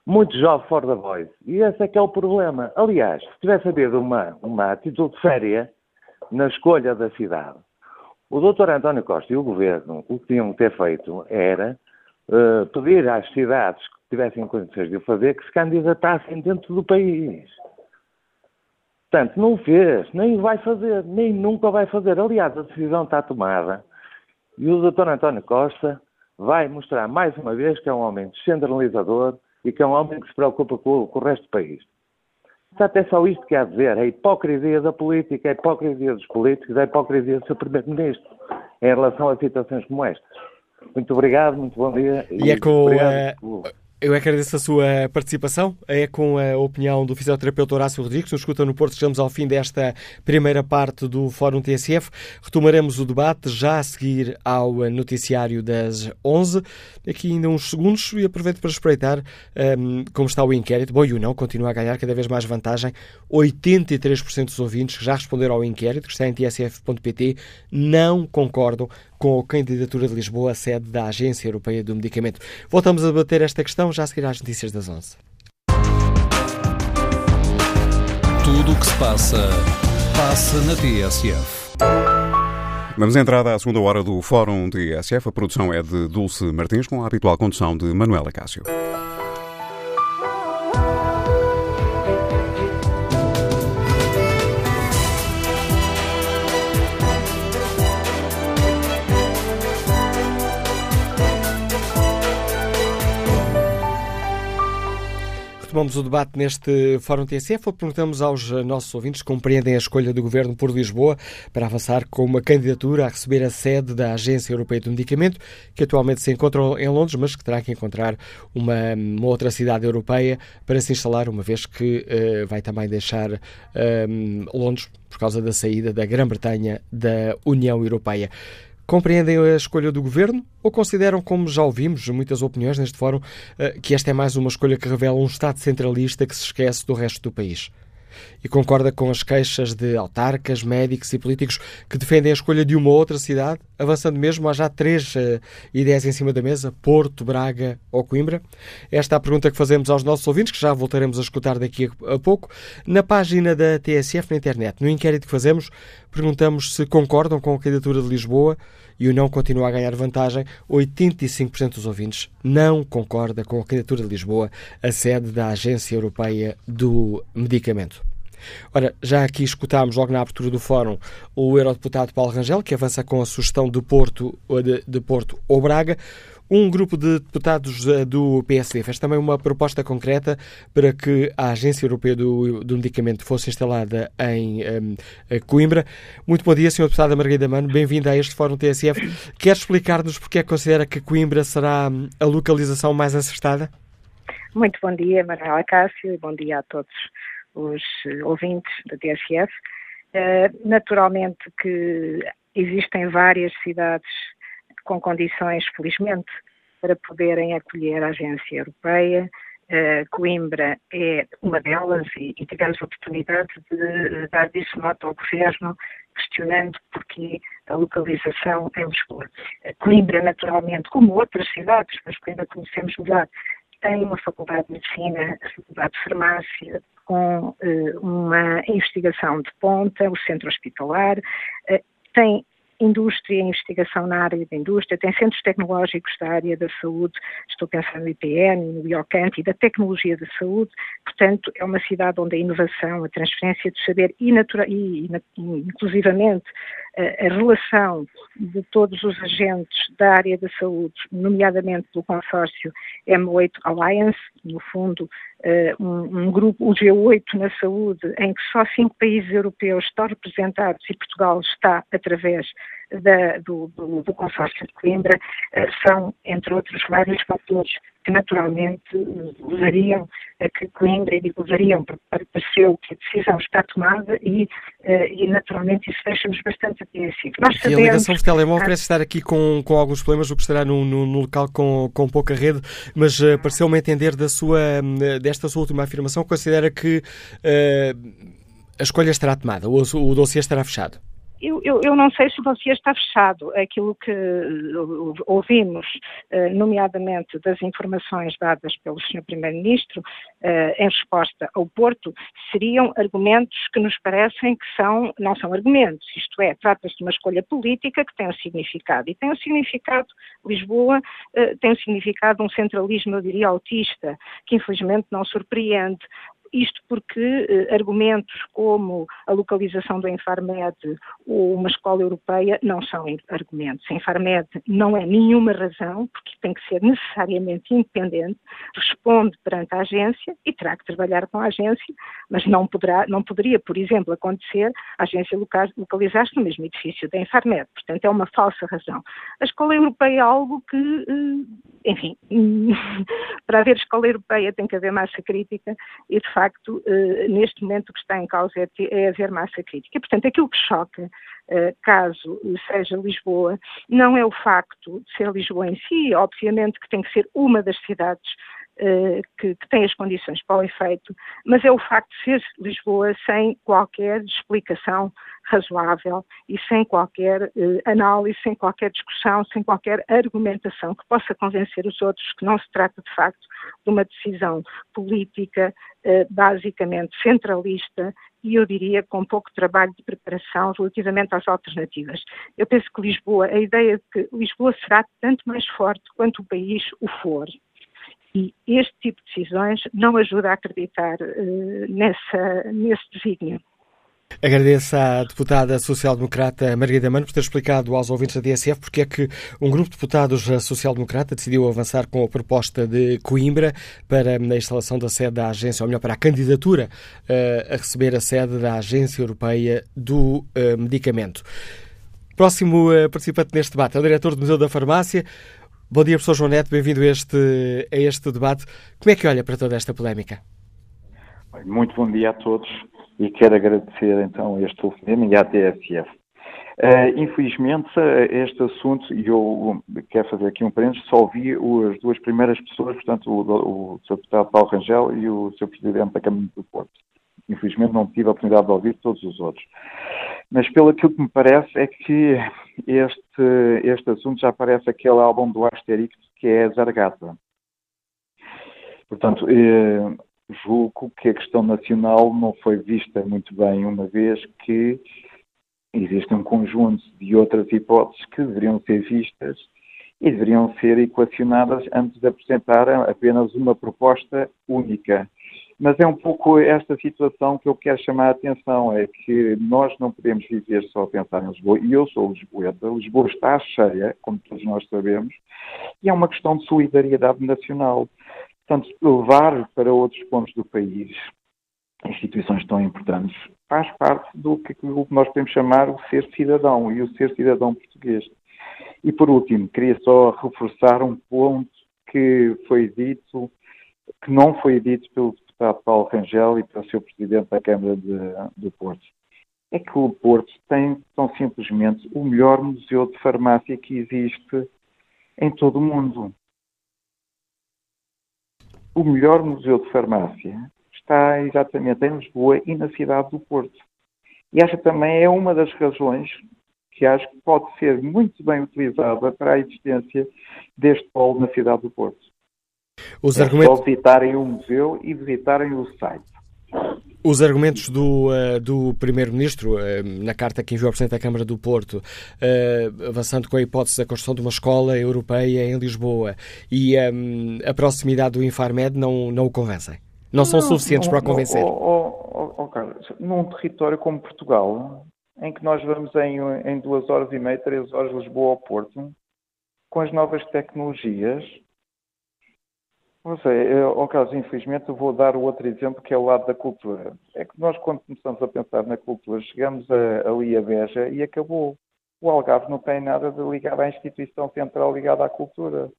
muitos jovens fora da voz. E esse é que é o problema. Aliás, se tivesse havido uma, uma atitude séria na escolha da cidade, o doutor António Costa e o governo o que tinham que ter feito era uh, pedir às cidades que tivessem condições de o fazer que se candidatassem dentro do país. Portanto, não fez, nem vai fazer, nem nunca vai fazer. Aliás, a decisão está tomada e o doutor António Costa vai mostrar mais uma vez que é um homem descentralizador e que é um homem que se preocupa com, com o resto do país. Está até só isto que há a dizer, a hipocrisia da política, a hipocrisia dos políticos, a hipocrisia do seu Primeiro-Ministro em relação a situações como estas. Muito obrigado, muito bom dia. E, e é com. Uh, eu agradeço a sua participação. É com a opinião do fisioterapeuta Horácio Rodrigues, nos escuta no Porto. Chegamos ao fim desta primeira parte do Fórum TSF. Retomaremos o debate já a seguir ao noticiário das 11. Aqui ainda uns segundos e aproveito para espreitar um, como está o inquérito. Bom, e o não continua a ganhar cada vez mais vantagem. 83% dos ouvintes que já responderam ao inquérito, que está em tsf.pt, não concordam com a candidatura de Lisboa à sede da Agência Europeia do Medicamento. Voltamos a debater esta questão já a seguir às notícias das 11. Tudo o que se passa, passa na TSF. Vamos entrada à segunda hora do Fórum TSF. A produção é de Dulce Martins, com a habitual condução de Manuela Cássio. Retomamos o debate neste Fórum TSF. Perguntamos aos nossos ouvintes se compreendem a escolha do Governo por Lisboa para avançar com uma candidatura a receber a sede da Agência Europeia do Medicamento, que atualmente se encontra em Londres, mas que terá que encontrar uma, uma outra cidade europeia para se instalar, uma vez que uh, vai também deixar uh, Londres por causa da saída da Grã-Bretanha da União Europeia. Compreendem a escolha do governo ou consideram, como já ouvimos muitas opiniões neste fórum, eh, que esta é mais uma escolha que revela um Estado centralista que se esquece do resto do país? E concorda com as queixas de autarcas, médicos e políticos que defendem a escolha de uma outra cidade, avançando mesmo, há já três uh, ideias em cima da mesa, Porto, Braga ou Coimbra? Esta é a pergunta que fazemos aos nossos ouvintes, que já voltaremos a escutar daqui a pouco. Na página da TSF na internet, no inquérito que fazemos, perguntamos se concordam com a candidatura de Lisboa e o não continua a ganhar vantagem. 85% dos ouvintes não concorda com a candidatura de Lisboa, a sede da Agência Europeia do Medicamento. Ora, já aqui escutámos logo na abertura do fórum o eurodeputado Paulo Rangel, que avança com a sugestão de Porto, de, de Porto ou Braga. Um grupo de deputados eh, do PSD fez também uma proposta concreta para que a Agência Europeia do, do Medicamento fosse instalada em um, Coimbra. Muito bom dia, Sr. Deputada Margarida Mano. Bem-vinda a este Fórum TSF. Quer explicar-nos porque é que considera que Coimbra será hum, a localização mais acertada? Muito bom dia, Manuela Cássio, e bom dia a todos os ouvintes da TSF. Uh, naturalmente que existem várias cidades com condições, felizmente, para poderem acolher a agência europeia. Uh, Coimbra é uma delas e, e, tivemos a oportunidade de dar disso nota ao Governo, questionando porque a localização em Lisboa. Uh, Coimbra, naturalmente, como outras cidades, mas que ainda conhecemos melhor, tem uma faculdade de medicina, a faculdade de farmácia, com uh, uma investigação de ponta, o centro hospitalar, tem indústria e investigação na área da indústria, tem centros tecnológicos da área da saúde, estou pensando no IPN, no IOCANT e da tecnologia da saúde, portanto é uma cidade onde a inovação, a transferência de saber e, e, e inclusivamente a relação de todos os agentes da área da saúde, nomeadamente do consórcio M8 Alliance, no fundo eh, um, um, grupo, o G8 na saúde, em que só cinco países europeus estão representados e Portugal está através da, do, do, do, consórcio de Coimbra, eh, são, entre outros, vários fatores que naturalmente levariam que Coimbra e divulgariam, pareceu que a decisão está tomada e, e naturalmente isso deixa-nos bastante apreensivos. Sabemos, e a ligação de telemóvel parece estar aqui com, com alguns problemas, o que estará num, num local com, com pouca rede, mas uh, pareceu-me entender da sua, desta sua última afirmação, considera que uh, a escolha estará tomada, o, o dossiê estará fechado. Eu, eu, eu, não sei se o dossiê está fechado. Aquilo que uh, ouvimos, uh, nomeadamente das informações dadas pelo Sr. Primeiro-Ministro, uh, em resposta ao Porto, seriam argumentos que nos parecem que são, não são argumentos, isto é, trata-se de uma escolha política que tem um significado. E tem um significado, Lisboa tem um significado, um centralismo, eu diria, autista, que infelizmente não surpreende. Isto porque eh, argumentos como a localização do Infarmed ou uma escola europeia não são argumentos. A Infarmed não é nenhuma razão, porque tem que ser necessariamente independente, responde perante a agência e terá que trabalhar com a agência, mas não, poderá, não poderia, por exemplo, acontecer a agência localizar-se no mesmo edifício da Infarmed. Portanto, é uma falsa razão. A escola europeia é algo que, eh, enfim, [laughs] para haver escola europeia tem que haver massa crítica e, de facto, eh, neste momento o que está em causa é, é haver massa crítica. Portanto, aquilo que choca, eh, caso seja Lisboa, não é o facto de ser Lisboa em si, obviamente que tem que ser uma das cidades que, que, tem as condições para o efeito, mas é o facto de ser Lisboa sem qualquer explicação razoável e sem qualquer eh, análise, sem qualquer discussão, sem qualquer argumentação que possa convencer os outros que não se trata de facto de uma decisão política eh, basicamente centralista e eu diria com pouco trabalho de preparação relativamente às alternativas. Eu penso que Lisboa, a ideia de que Lisboa será tanto mais forte quanto o país o for, e este tipo de decisões não ajuda a acreditar uh, nessa, nesse desígnio. Agradeço à deputada social-democrata Margarida Mano por ter explicado aos ouvintes da DSF porque é que um grupo de deputados social-democrata decidiu avançar com a proposta de Coimbra para a instalação da sede da agência, ou melhor, para a candidatura uh, a receber a sede da Agência Europeia do uh, Medicamento. Próximo participante neste debate é o diretor do Museu da Farmácia, Bom dia, professor João Neto, bem-vindo a este, a este debate. Como é que olha para toda esta polémica? Muito bom dia a todos e quero agradecer então este telefonema e à TSF. Uh, eh, infelizmente, este assunto, e eu quero fazer aqui um parênteses, só ouvi as duas primeiras pessoas, portanto, o, o Sr. Deputado Paulo Rangel e o Sr. Presidente da Câmara do Porto. Infelizmente não tive a oportunidade de ouvir todos os outros. Mas pelo que me parece é que este, este assunto já parece aquele álbum do Asterix que é Zargata. Portanto, eh, julgo que a questão nacional não foi vista muito bem, uma vez que existe um conjunto de outras hipóteses que deveriam ser vistas e deveriam ser equacionadas antes de apresentar apenas uma proposta única. Mas é um pouco esta situação que eu quero chamar a atenção, é que nós não podemos viver só a pensar em Lisboa, e eu sou lisboeta, Lisboa está cheia, como todos nós sabemos, e é uma questão de solidariedade nacional. Portanto, levar para outros pontos do país instituições tão importantes faz parte do que nós podemos chamar o ser cidadão e o ser cidadão português. E por último, queria só reforçar um ponto que foi dito, que não foi dito pelo deputado Paulo Rangel e para o seu presidente da Câmara de, do Porto. É que o Porto tem, tão simplesmente, o melhor museu de farmácia que existe em todo o mundo. O melhor museu de farmácia está exatamente em Lisboa e na cidade do Porto. E esta também é uma das razões que acho que pode ser muito bem utilizada para a existência deste polo na cidade do Porto. Os é argumentos... só visitarem o museu e visitarem o site. Os argumentos do, uh, do Primeiro-Ministro, uh, na carta que enviou ao Presidente da Câmara do Porto, uh, avançando com a hipótese da construção de uma escola europeia em Lisboa e um, a proximidade do Infarmed não, não o convencem? Não, não são suficientes não, para o convencer? Oh, oh, oh, Carlos, num território como Portugal, em que nós vamos em, em duas horas e meia, três horas Lisboa ao Porto, com as novas tecnologias, não sei, ao caso, infelizmente, vou dar outro exemplo que é o lado da cultura. É que nós, quando começamos a pensar na cultura, chegamos a, ali a Beja e acabou. O Algarve não tem nada de ligado à instituição central ligada à cultura.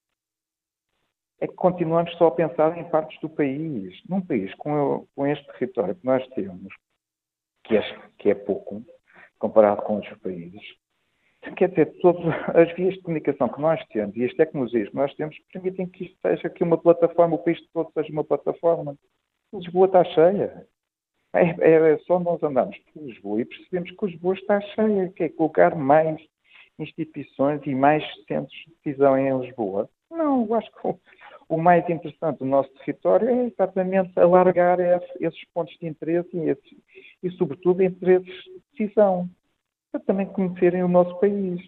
é que continuamos só a pensar em partes do país. Num país com, com este território que nós temos, que é, que é pouco, comparado com outros países, quer dizer, todas as vias de comunicação que nós temos e as tecnologias que nós temos permitem que isto seja aqui uma plataforma, o país todo seja uma plataforma. Lisboa está cheia. É, é, é só nós andarmos por Lisboa e percebemos que Lisboa está cheia, que é colocar mais instituições e mais centros de decisão em Lisboa. Não, eu acho que o, o mais interessante do nosso território é exatamente alargar esse, esses pontos de interesse e, esse, e, sobretudo, interesses de decisão, para também conhecerem o nosso país.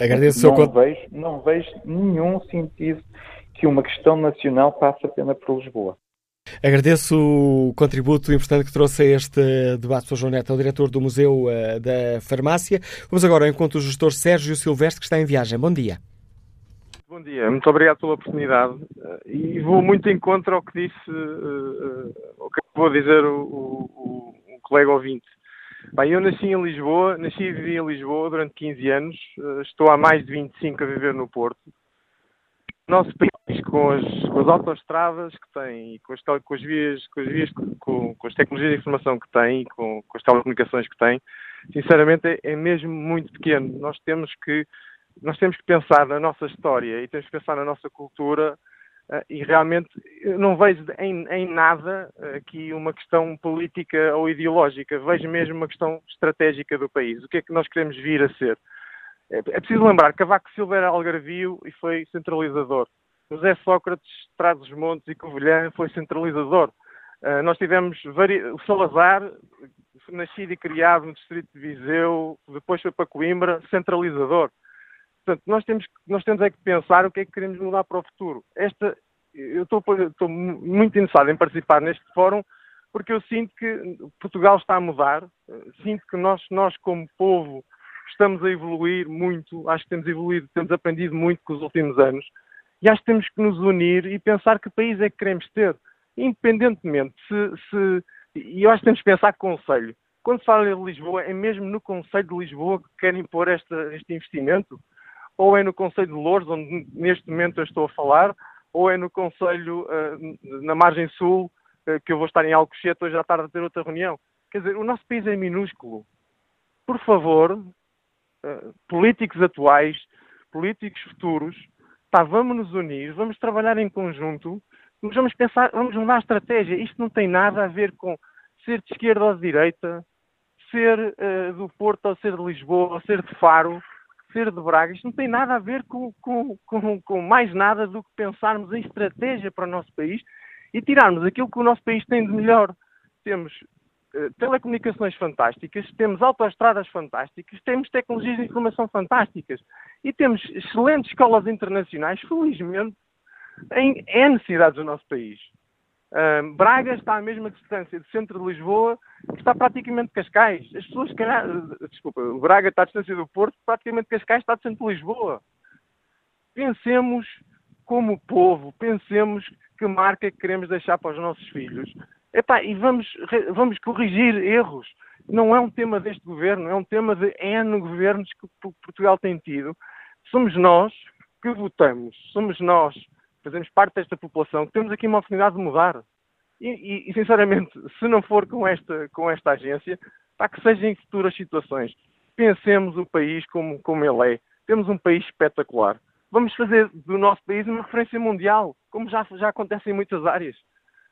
Agradeço não, vejo, não vejo nenhum sentido que uma questão nacional passe apenas por Lisboa. Agradeço o contributo importante que trouxe a este debate, Sr. João Neto, o diretor do Museu uh, da Farmácia. Vamos agora ao encontro do gestor Sérgio Silvestre, que está em viagem. Bom dia. Bom dia, muito obrigado pela oportunidade e vou muito em contra ao que disse, uh, uh, que vou dizer o, o, o, colega ouvinte. Bem, eu nasci em Lisboa, nasci e vivi em Lisboa durante 15 anos, uh, estou há mais de 25 a viver no Porto. Nosso país, com as, com as autoestradas que tem, com as, com as vias, com as, vias com, com, as tecnologias de informação que tem, com, com as telecomunicações que tem, sinceramente é, é mesmo muito pequeno. Nós temos que nós temos que pensar na nossa história e temos que pensar na nossa cultura e realmente não vejo em, em, nada aqui uma questão política ou ideológica, vejo mesmo uma questão estratégica do país. O que é que nós queremos vir a ser? É, é preciso lembrar que Cavaco Silva era algarvio e foi centralizador. José Sócrates, Trás-os-Montes e Covilhã foi centralizador. Uh, nós tivemos vari... o Salazar, nascido e criado no distrito de Viseu, depois foi para Coimbra, centralizador. Portanto, nós temos, nós temos é que pensar o que é que queremos mudar para o futuro. Esta, eu estou, estou muito interessado em participar neste fórum porque eu sinto que Portugal está a mudar, sinto que nós, nós como povo estamos a evoluir muito, acho que temos evoluído, temos aprendido muito com os últimos anos e acho que temos que nos unir e pensar que país é que queremos ter, independentemente se, se e eu acho que temos que pensar conselho. Quando se fala de Lisboa, é mesmo no Conselho de Lisboa que querem pôr esta, este investimento? Ou é no Conselho de Louros, onde neste momento eu estou a falar, ou é no Conselho, uh, na margem sul, uh, que eu vou estar em Alcochete hoje à tarde a ter outra reunião. Quer dizer, o nosso país é minúsculo. Por favor, uh, políticos atuais, políticos futuros, pá, vamos nos unir, vamos trabalhar em conjunto, vamos pensar, vamos mudar a estratégia. Isto não tem nada a ver com ser de esquerda ou de direita, ser do Porto ou ser de Lisboa ou ser de Faro ser de Braga, isto não tem nada a ver com, com, com, com, mais nada do que pensarmos em estratégia para o nosso país e tirarmos aquilo que o nosso país tem de melhor. Temos uh, telecomunicações fantásticas, temos autoestradas fantásticas, temos tecnologias de informação fantásticas e temos excelentes escolas internacionais, felizmente, em N cidades do nosso país. Braga está à mesma distância do centro de Lisboa, que está praticamente Cascais. As pessoas, calhar, desculpa, Braga está à distância do Porto, praticamente Cascais está do centro de Lisboa. Pensemos como povo, pensemos que marca que queremos deixar para os nossos filhos. Epá, e vamos, vamos corrigir erros. Não é um tema deste governo, é um tema de N governos que Portugal tem tido. Somos nós que votamos, somos nós fazemos parte desta população, que temos aqui uma oportunidade de mudar. E, e, e, sinceramente, se não for com esta, com esta agência, para que seja em futuras situações. Pensemos o país como, como ele é. Temos um país espetacular. Vamos fazer do nosso país uma referência mundial, como já, já acontece em muitas áreas.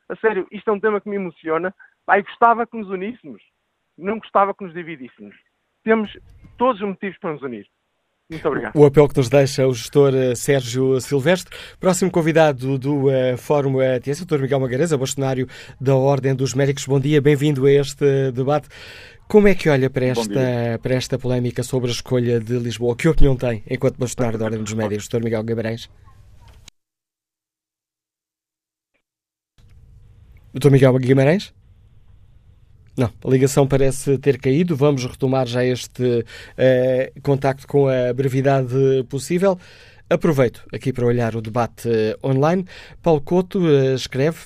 A sério, isto é um tema que me emociona. Pai, gostava que nos uníssemos. Não gostava que nos dividíssemos. Temos todos os motivos para nos unir. Muito obrigado. O apelo que nos deixa o gestor eh, Sérgio Silvestre. Próximo convidado do uh, Fórum ATS, o Dr. Miguel Magalhães, bastonário da Ordem dos Médicos. Bom dia, bem-vindo a este debate. Como é que olha para esta, para esta polémica sobre a escolha de Lisboa? Que opinião tem enquanto bastonário da Ordem dos Médicos, Dr. Miguel Guimarães? Dr. Miguel Guimarães? Não, a ligação parece ter caído. Vamos retomar já este uh, contacto com a brevidade possível. Aproveito aqui para olhar o debate uh, online. Paulo Couto uh, escreve: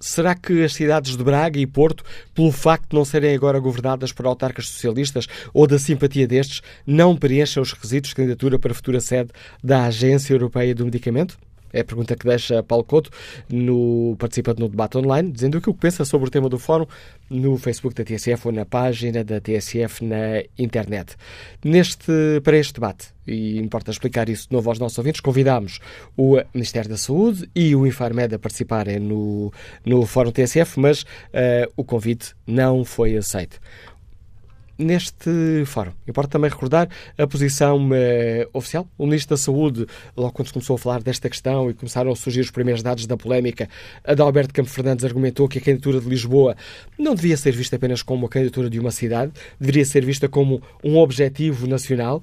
Será que as cidades de Braga e Porto, pelo facto de não serem agora governadas por autarcas socialistas ou da simpatia destes, não preenchem os requisitos de candidatura para futura sede da Agência Europeia do Medicamento? É a pergunta que deixa Paulo Couto, no, participante no debate online, dizendo o que pensa sobre o tema do fórum no Facebook da TSF ou na página da TSF na internet. Neste, para este debate, e importa explicar isso de novo aos nossos ouvintes, convidámos o Ministério da Saúde e o Infarmed a participarem no, no Fórum TSF, mas uh, o convite não foi aceito neste fórum. Importa também recordar a posição eh, oficial. O Ministro da Saúde, logo quando se começou a falar desta questão e começaram a surgir os primeiros dados da polémica, Adalberto Campos Fernandes argumentou que a candidatura de Lisboa não devia ser vista apenas como a candidatura de uma cidade, deveria ser vista como um objetivo nacional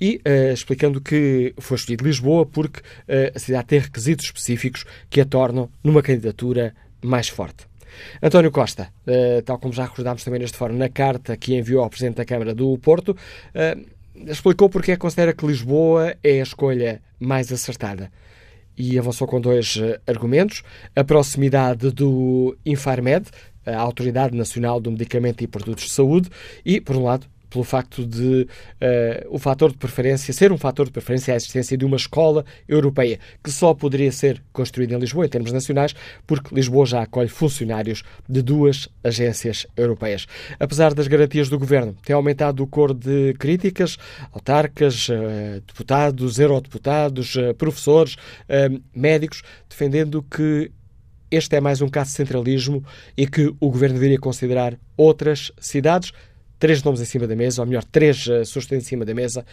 e uh, explicando que foi escolhido Lisboa porque uh, a cidade tem requisitos específicos que a tornam numa candidatura mais forte. António Costa, uh, tal como já recordámos também neste fórum, na carta que enviou ao Presidente da Câmara do Porto, uh, explicou porque é que considera que Lisboa é a escolha mais acertada. E avançou com dois uh, argumentos: a proximidade do Infarmed, a Autoridade Nacional do Medicamento e Produtos de Saúde, e, por um lado, pelo facto de uh, o fator de preferência, ser um fator de preferência a existência de uma escola europeia, que só poderia ser construída em Lisboa, em termos nacionais, porque Lisboa já acolhe funcionários de duas agências europeias. Apesar das garantias do governo, tem aumentado o cor de críticas, autarcas, uh, deputados, eurodeputados, uh, professores, médicos, defendendo que este é mais um caso de centralismo e que o governo deveria considerar outras cidades três nomes em cima da mesa, ou melhor, três uh, sugestões em cima da mesa: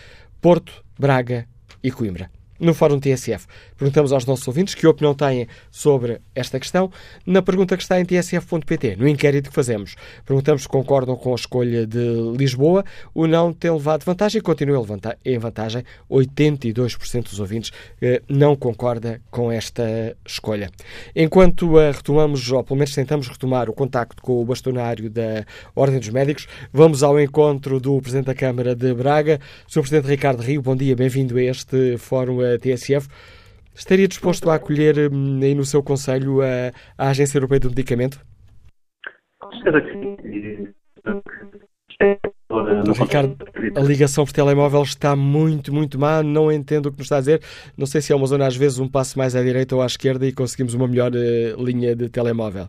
Porto, Braga e Coimbra no Fórum TSF. Perguntamos aos nossos ouvintes que opinião têm sobre esta questão na pergunta que está em tsf.pt, no inquérito que fazemos. Perguntamos se concordam com a escolha de Lisboa. O não tem levado vantagem e continua em vantagem. 82% dos ouvintes eh, não concorda com esta escolha. Enquanto a retomamos, ou pelo menos tentamos retomar o contacto com o bastonário da Ordem dos Médicos, vamos ao encontro do Presidente da Câmara de Braga, Sr. Presidente Ricardo Rio. Bom dia, bem-vindo a este Fórum a TSF, estaria disposto a acolher hum, aí no seu Conselho a, a Agência Europeia do Medicamento? Ricardo, a ligação por telemóvel está muito, muito má. Não entendo o que nos está a dizer. Não sei se é uma zona, às vezes, um passo mais à direita ou à esquerda e conseguimos uma melhor uh, linha de telemóvel.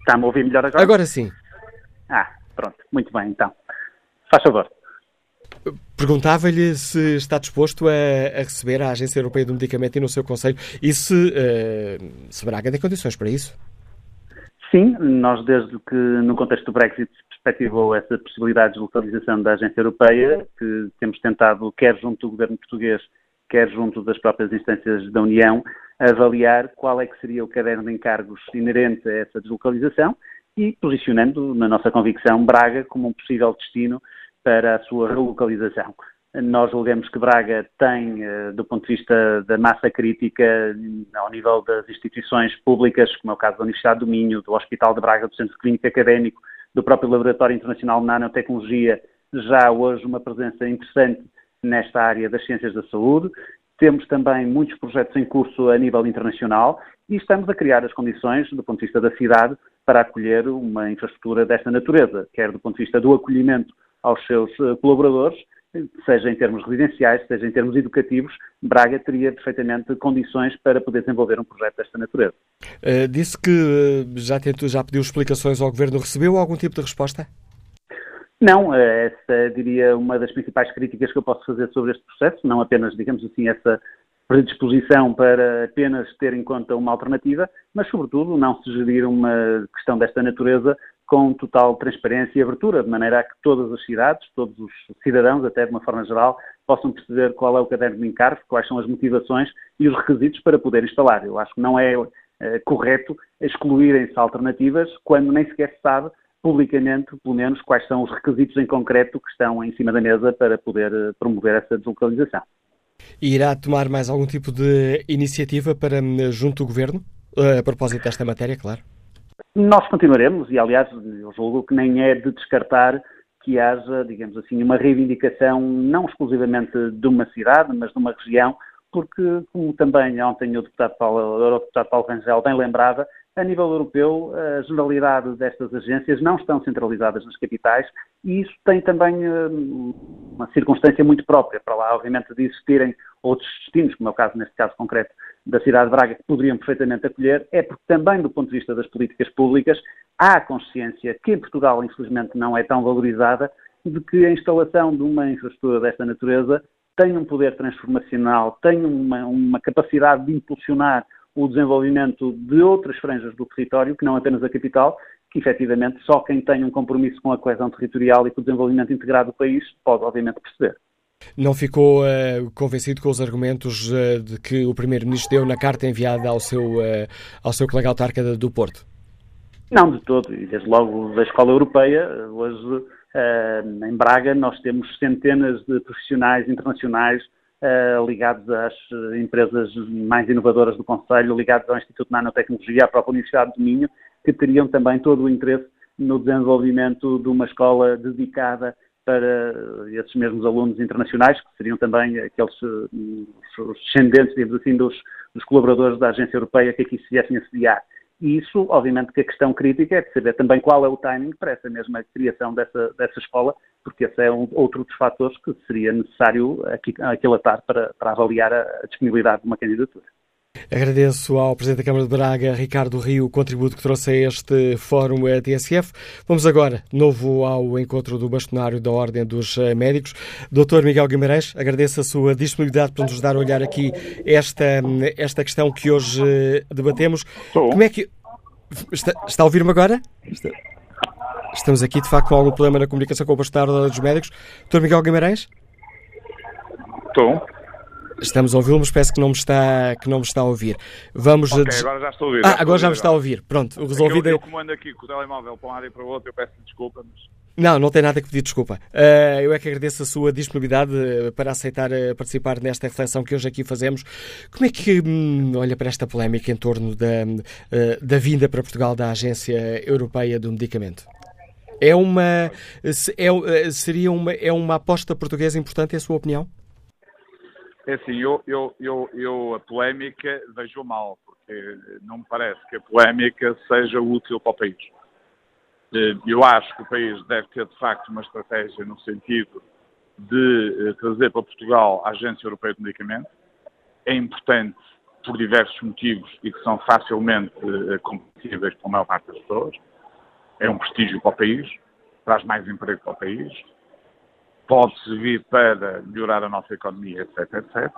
Está-me a ouvir melhor agora? Agora sim. Ah, pronto. Muito bem, então. Faz favor. Perguntava-lhe se está disposto a, a, receber a Agência Europeia do Medicamento e no seu Conselho e se, uh, se Braga tem condições para isso. Sim, nós desde que no contexto do Brexit perspectivou essa possibilidade de localização da Agência Europeia, que temos tentado, quer junto do governo português, quer junto das próprias instâncias da União, avaliar qual é que seria o caderno de encargos inerente a essa deslocalização e posicionando, na nossa convicção, Braga como um possível destino para a sua relocalização. Nós julgamos que Braga tem, eh, do ponto de vista da massa crítica, ao nível das instituições públicas, como é o caso da Universidade do Minho, do Hospital de Braga, do Centro Clínico Académico, do próprio Laboratório Internacional de Nanotecnologia, já hoje uma presença interessante nesta área das ciências da saúde. Temos também muitos projetos em curso a nível internacional e estamos a criar as condições, do ponto de vista da cidade, para acolher uma infraestrutura desta natureza, quer do ponto de vista do acolhimento aos seus eh, colaboradores, seja em termos residenciais, seja em termos educativos, Braga teria perfeitamente condições para poder desenvolver um projeto desta natureza. Uh, disse que uh, já, tentou, já pediu explicações ao Governo. Recebeu algum tipo de resposta? Não, essa diria uma das principais críticas que eu posso fazer sobre este processo, não apenas, digamos assim, essa predisposição para apenas ter em conta uma alternativa, mas, sobretudo, não sugerir uma questão desta natureza com total transparência e abertura, de maneira a que todas as cidades, todos os cidadãos, até de uma forma geral, possam perceber qual é o caderno de encargo, quais são as motivações e os requisitos para poder instalar. Eu acho que não é, é correto excluírem-se alternativas quando nem sequer se sabe publicamente, pelo menos, quais são os requisitos em concreto que estão em cima da mesa para poder eh, promover essa deslocalização. E irá tomar mais algum tipo de iniciativa para hum, junto do Governo, eh, a propósito desta matéria, claro? Nós continuaremos, e aliás, eu julgo que nem é de descartar que haja, digamos assim, uma reivindicação não exclusivamente de uma cidade, mas de uma região, porque, como também ontem o deputado Paulo, o Eurodeputado Paulo Rangel bem lembrava, a nível europeu, a generalidade destas agências não estão centralizadas nas capitais e isso tem também uma circunstância muito própria, para lá, obviamente, de existirem outros destinos, como é o caso, neste caso concreto, da cidade de Braga, que poderiam perfeitamente acolher, é porque também, do ponto de vista das políticas públicas, há consciência que em Portugal, infelizmente, não é tão valorizada, de que a instalação de uma infraestrutura desta natureza tem um poder transformacional, tem uma, uma capacidade de impulsionar o desenvolvimento de outras franjas do território, que não apenas a capital, que efetivamente só quem tem um compromisso com a coesão territorial e com o desenvolvimento integrado do país pode, obviamente, perceber. Não ficou uh, convencido com os argumentos uh, de que o Primeiro-Ministro deu na carta enviada ao seu, uh, ao seu colega autarca do Porto? Não, de todo. E desde logo da Escola Europeia, hoje em Braga nós temos centenas de profissionais internacionais ligados às empresas mais inovadoras do Conselho, ligados ao Instituto de Nanotecnologia, à própria Universidade de Minho, que teriam também todo o interesse no desenvolvimento de uma escola dedicada para esses mesmos alunos internacionais, que seriam também aqueles os descendentes, digamos assim, dos, dos colaboradores da Agência Europeia que aqui se viessem a sediar. E isso, obviamente, que a questão crítica é de saber também qual é o timing para essa mesma criação dessa, dessa escola, porque esse é um, outro dos fatores que seria necessário aqui, aquilatar para, para avaliar a, a disponibilidade de uma candidatura. Agradeço ao Presidente da Câmara de Braga, Ricardo Rio, o contributo que trouxe a este Fórum TSF. Vamos agora, novo ao encontro do bastonário da Ordem dos Médicos. Doutor Miguel Guimarães, agradeço a sua disponibilidade para nos dar a olhar aqui esta, esta questão que hoje debatemos. Estou. Como é que... Está, está a ouvir-me agora? Está... Estamos aqui, de facto, com algum problema na comunicação com o bastonário da Ordem dos Médicos. Doutor Miguel Guimarães? Estou. Estamos a ouvi-lo, mas parece que não me está, que não me está a ouvir. Vamos Ok, des- agora já estou a ouvir. Ah, agora já me está a ouvir. Pronto, o resolvido É é... eu, eu comando aqui com o telemóvel para um lado e para o outro, eu peço desculpa, mas Não, não tem nada que pedir desculpa. Ah, eu é que agradeço a sua disponibilidade eh, para aceitar eh, participar nesta reflexão que hoje aqui fazemos. Como é que hum, olha para esta polémica em torno da, da vinda para Portugal da Agência Europeia do Medicamento? É uma, é, seria uma, é uma aposta portuguesa importante, em sua opinião? É assim, eu, eu, eu, eu a polémica vejo mal, porque não me parece que a polémica seja útil para o país. Eh, Eu acho que o país deve ter, de facto, uma estratégia no sentido de eh, trazer para Portugal a Agência Europeia de Medicamento. É importante por diversos motivos e que são facilmente eh, compreensíveis para a maior parte das pessoas. É um prestígio para o país, traz mais emprego para o país, pode servir para melhorar a nossa economia, etc, etc.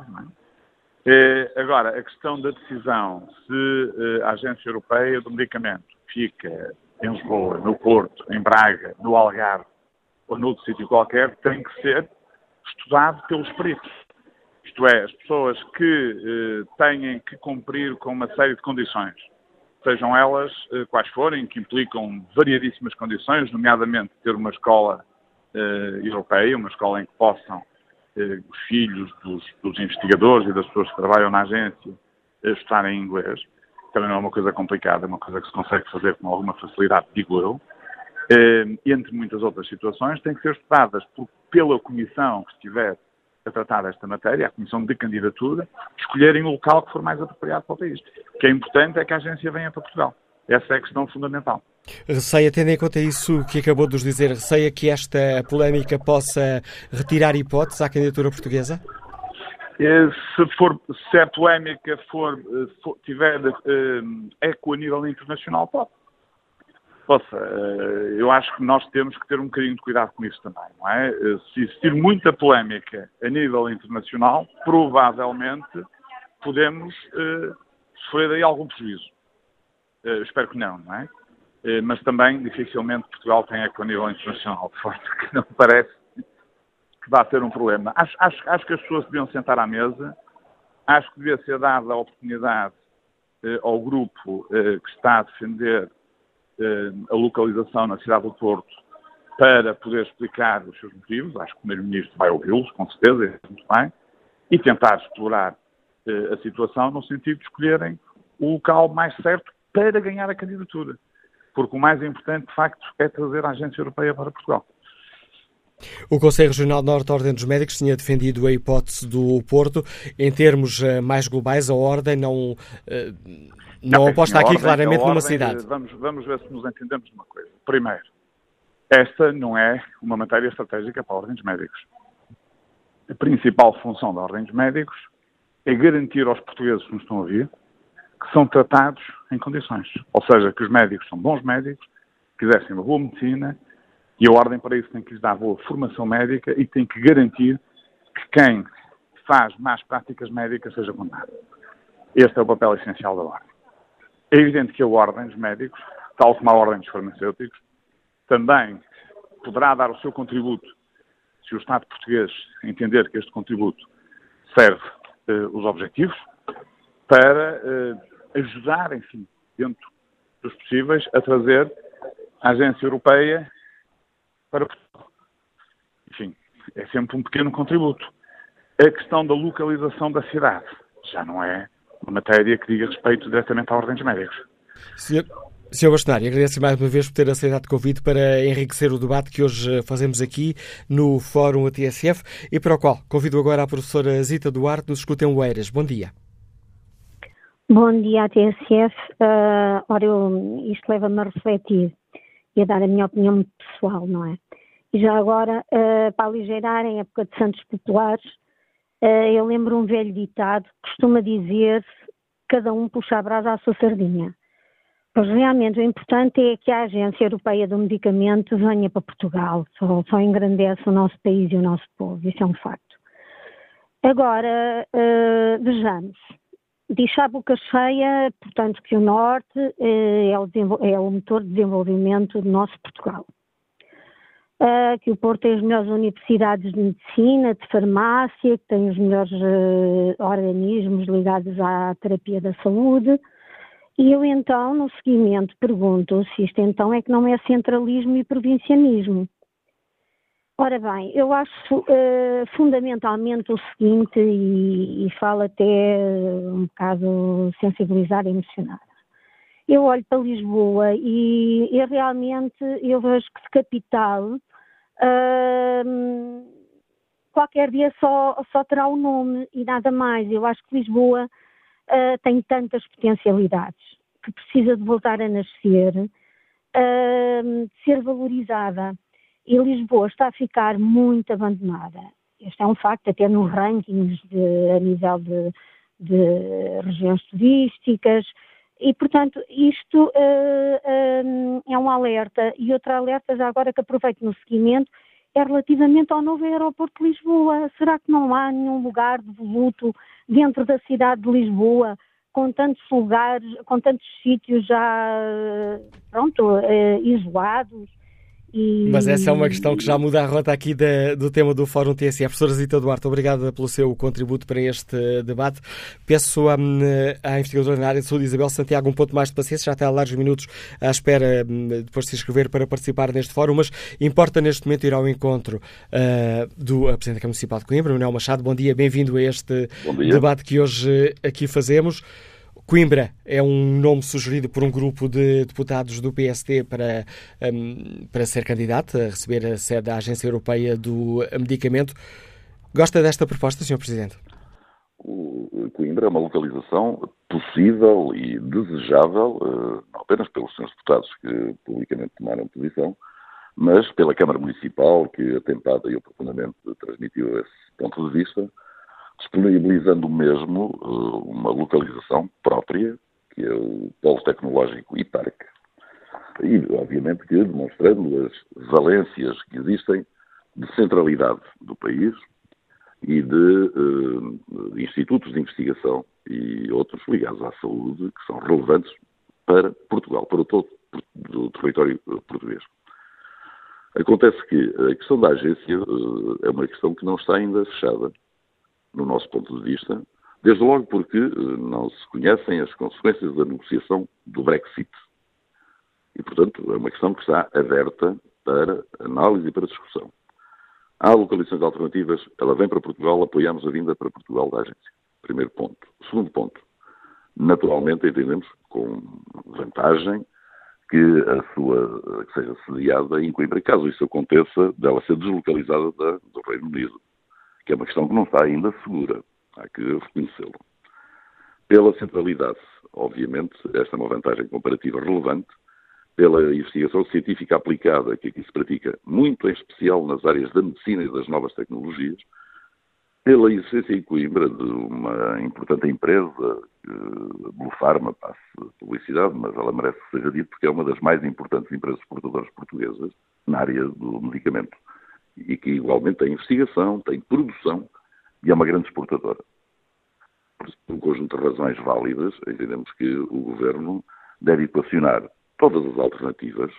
é? Agora, a questão da decisão se eh, a Agência Europeia do Medicamento fica em Lisboa, no Porto, em Braga, no Algarve ou noutro sítio qualquer, tem que ser estudado pelos peritos. Isto é, as pessoas que eh, têm que cumprir com uma série de condições, sejam elas eh, quais forem, que implicam variadíssimas condições, nomeadamente ter uma escola europeia, uma escola em que possam eh, os filhos dos, dos investigadores e das pessoas que trabalham na agência eh, estarem em inglês. Também não é uma coisa complicada, é uma coisa que se consegue fazer com alguma facilidade, digo eu. Eh, entre muitas outras situações, têm que ser estudadas por- pela comissão que estiver a tratar desta matéria, a comissão de candidatura, escolherem o local que for mais apropriado para o país. O que é importante é que a agência venha para Portugal. Essa é a questão fundamental. Receia, tendo em conta isso que acabou de nos dizer, receia que esta polémica possa retirar hipóteses à candidatura portuguesa? Eh, Se, for, se a polémica for, eh, for- tiver eh, eco a nível internacional, pode. Possa, eu acho que nós temos que ter um bocadinho de cuidado com isso também, não é? Se existir muita polémica a nível internacional, provavelmente podemos eh, sofrer aí algum prejuízo. Eh, espero que não, não é? Eh, mas também, dificilmente, Portugal tem eco a nível internacional, de forma que não parece que vá ter um problema. Acho, acho, acho que as pessoas deviam sentar à mesa, acho que devia ser dada a oportunidade eh, ao grupo que está a defender a localização na cidade do Porto para poder explicar os seus motivos. Acho que o Primeiro-Ministro vai ouvi-los, com certeza, muito bem, e tentar explorar a situação no sentido de escolherem o local mais certo para ganhar a candidatura. Porque o mais importante, de facto, é trazer a Agência Europeia para Portugal. O Conselho Regional Norte da Ordem dos Médicos tinha defendido a hipótese do Porto. Em termos eh, mais globais, a Ordem não, eh, Não aposta aqui claramente ordem, numa cidade. Vamos, vamos ver se nos entendemos numa coisa. Primeiro, esta não é uma matéria estratégica para a Ordem dos Médicos. A principal função da Ordem dos Médicos é garantir aos portugueses que nos estão a ouvir que são tratados em condições. Ou seja, que os médicos são bons médicos, que exercem uma boa medicina e a Ordem para isso tem que lhes dar boa formação médica e tem que garantir que quem faz más práticas médicas seja condenado. Este é o papel essencial da Ordem. É evidente que a Ordem dos Médicos, tal como a Ordem dos Farmacêuticos, também poderá dar o seu contributo, se o Estado português entender que este contributo serve eh, os objetivos, para eh, ajudar, enfim, dentro dos possíveis, a trazer a Agência Europeia para Portugal. Enfim, é sempre um pequeno contributo. A questão da localização da cidade já não é uma matéria que diga respeito diretamente à Ordem dos Médicos. Senhor, Senhor Bastonário, agradeço mais uma vez por ter aceitado o convite para enriquecer o debate que hoje fazemos aqui no Fórum ATSF e para o qual convido agora a professora Zita Duarte nos escutem Oeiras. Bom dia. Bom dia, ATSF. Uh, ora, eu, isto leva-me a refletir e a dar a minha opinião muito pessoal, não é? E já agora, uh, para aligeirar, em época de Santos Populares, uh, eu lembro um velho ditado que costuma dizer cada um puxa a brasa à sua sardinha. Pois realmente o importante é que a Agência Europeia do Medicamento venha para Portugal, só, só engrandece o nosso país e o nosso povo, isso é um facto. Agora, uh, vejamos, diz a boca cheia, portanto, que o Norte uh, é, o é, o motor de desenvolvimento do nosso Portugal. Uh, que o Porto tem as melhores universidades de medicina, de farmácia, que tem os melhores organismos ligados à terapia da saúde, e eu então, no seguimento, pergunto se isto então é que não é centralismo e provincianismo. Ora bem, eu acho uh, fundamentalmente o seguinte, e, e falo até um bocado sensibilizada e emocionada. Eu olho para Lisboa e, e realmente eu vejo que de capital uh, qualquer dia só, só terá o um nome e nada mais. Eu acho que Lisboa uh, tem tantas potencialidades, que precisa de voltar a nascer, de ser valorizada. E Lisboa está a ficar muito abandonada. Este é um facto, até nos rankings de, a nível de, de regiões turísticas. E, portanto, isto uh, uh, é um alerta. E outro alerta, já agora que aproveito no seguimento, é relativamente ao novo aeroporto de Lisboa. Será que não há nenhum lugar de voluto dentro da cidade de Lisboa com tantos lugares, com tantos sítios já, pronto, eh, isolados? E... Mas essa é uma questão que já muda a rota aqui da, do tema do Fórum TSE. Professora Zita Duarte, obrigada pelo seu contributo para este debate. Peço à, à investigadora na área de saúde, Isabel Santiago, um ponto mais de paciência. Já está há largos minutos à espera hum, depois de se inscrever para participar neste fórum, mas importa neste momento ir ao encontro uh, do Presidente da Câmara Municipal de Coimbra, Manuel Machado. Bom dia, bem-vindo a este debate que hoje aqui fazemos. Coimbra é um nome sugerido por um grupo de deputados do PST para, um, para ser candidato a receber a sede da Agência Europeia do Medicamento. Gosta desta proposta, Sr. Presidente? Coimbra é uma localização possível e desejável, eh, não apenas pelos senhores deputados que publicamente tomaram posição, mas pela Câmara Municipal, que atentada e oportunamente transmitiu esse ponto de vista, disponibilizando mesmo uh, uma localização própria, que é o Polo Tecnológico IPARC. E, obviamente, que demonstrando as valências que existem de centralidade do país e de uh, institutos de investigação e outros ligados à saúde que são relevantes para Portugal, para todo o território uh, português. Acontece que a questão da agência é uma questão que não está ainda fechada no nosso ponto de vista, desde logo porque eh, não se conhecem as consequências da negociação do Brexit. E, portanto, é uma questão que está aberta para análise e para discussão. Há localizações alternativas, ela vem para Portugal, apoiamos a vinda para Portugal da agência. Primeiro ponto. Segundo ponto. Naturalmente, entendemos com vantagem que a sua que seja sediada em Coimbra, caso isso aconteça, dela ser deslocalizada da, do Reino Unido que é uma questão que não está ainda segura, há que reconhecê-lo. pela centralidade. Obviamente, esta é uma vantagem comparativa relevante, pela investigação científica aplicada que aqui se pratica, muito em especial nas áreas da medicina e das novas tecnologias, pela existência em Coimbra de uma importante empresa, Blue Pharma, passe publicidade, mas ela merece que seja dito porque é uma das mais importantes empresas exportadoras portuguesas na área do medicamento e que igualmente tem investigação, tem produção e é uma grande exportadora. Por um conjunto de razões válidas, entendemos que o Governo deve equacionar todas as alternativas.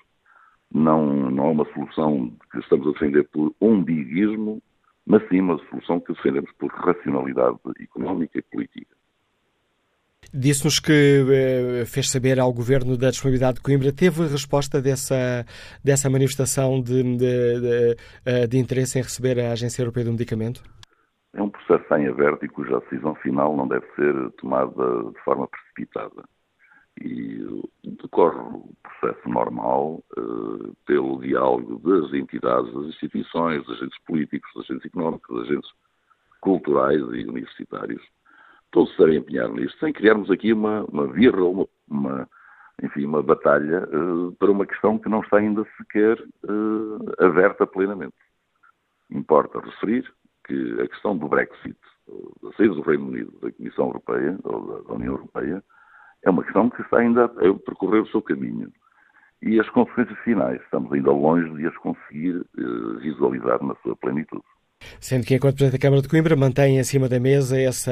Não, não é uma solução que estamos a defender por umbiguismo, mas sim uma solução que defendemos por racionalidade económica e política. Disse-nos que eh, fez saber ao Governo da disponibilidade de Coimbra. Teve resposta dessa, dessa manifestação de, de, de, eh, de interesse em receber a Agência Europeia do Medicamento? É um processo em aberto e cuja decisão final não deve ser tomada de forma precipitada e decorre o processo normal uh, pelo diálogo das entidades, das instituições, dos agentes políticos, dos agentes económicos, dos agentes culturais e universitários. Todos estarem empenhados nisto, sem criarmos aqui uma, uma virra, uma, uma, enfim, uma batalha uh, para uma questão que não está ainda sequer uh, aberta plenamente. Importa referir que a questão do Brexit, da saída do Reino Unido da Comissão Europeia, ou da, da União Europeia, é uma questão que está ainda a percorrer o seu caminho. E as consequências finais, estamos ainda longe de as conseguir uh, visualizar na sua plenitude. Sendo que, enquanto Presidente da Câmara de Coimbra, mantém em cima da mesa essa,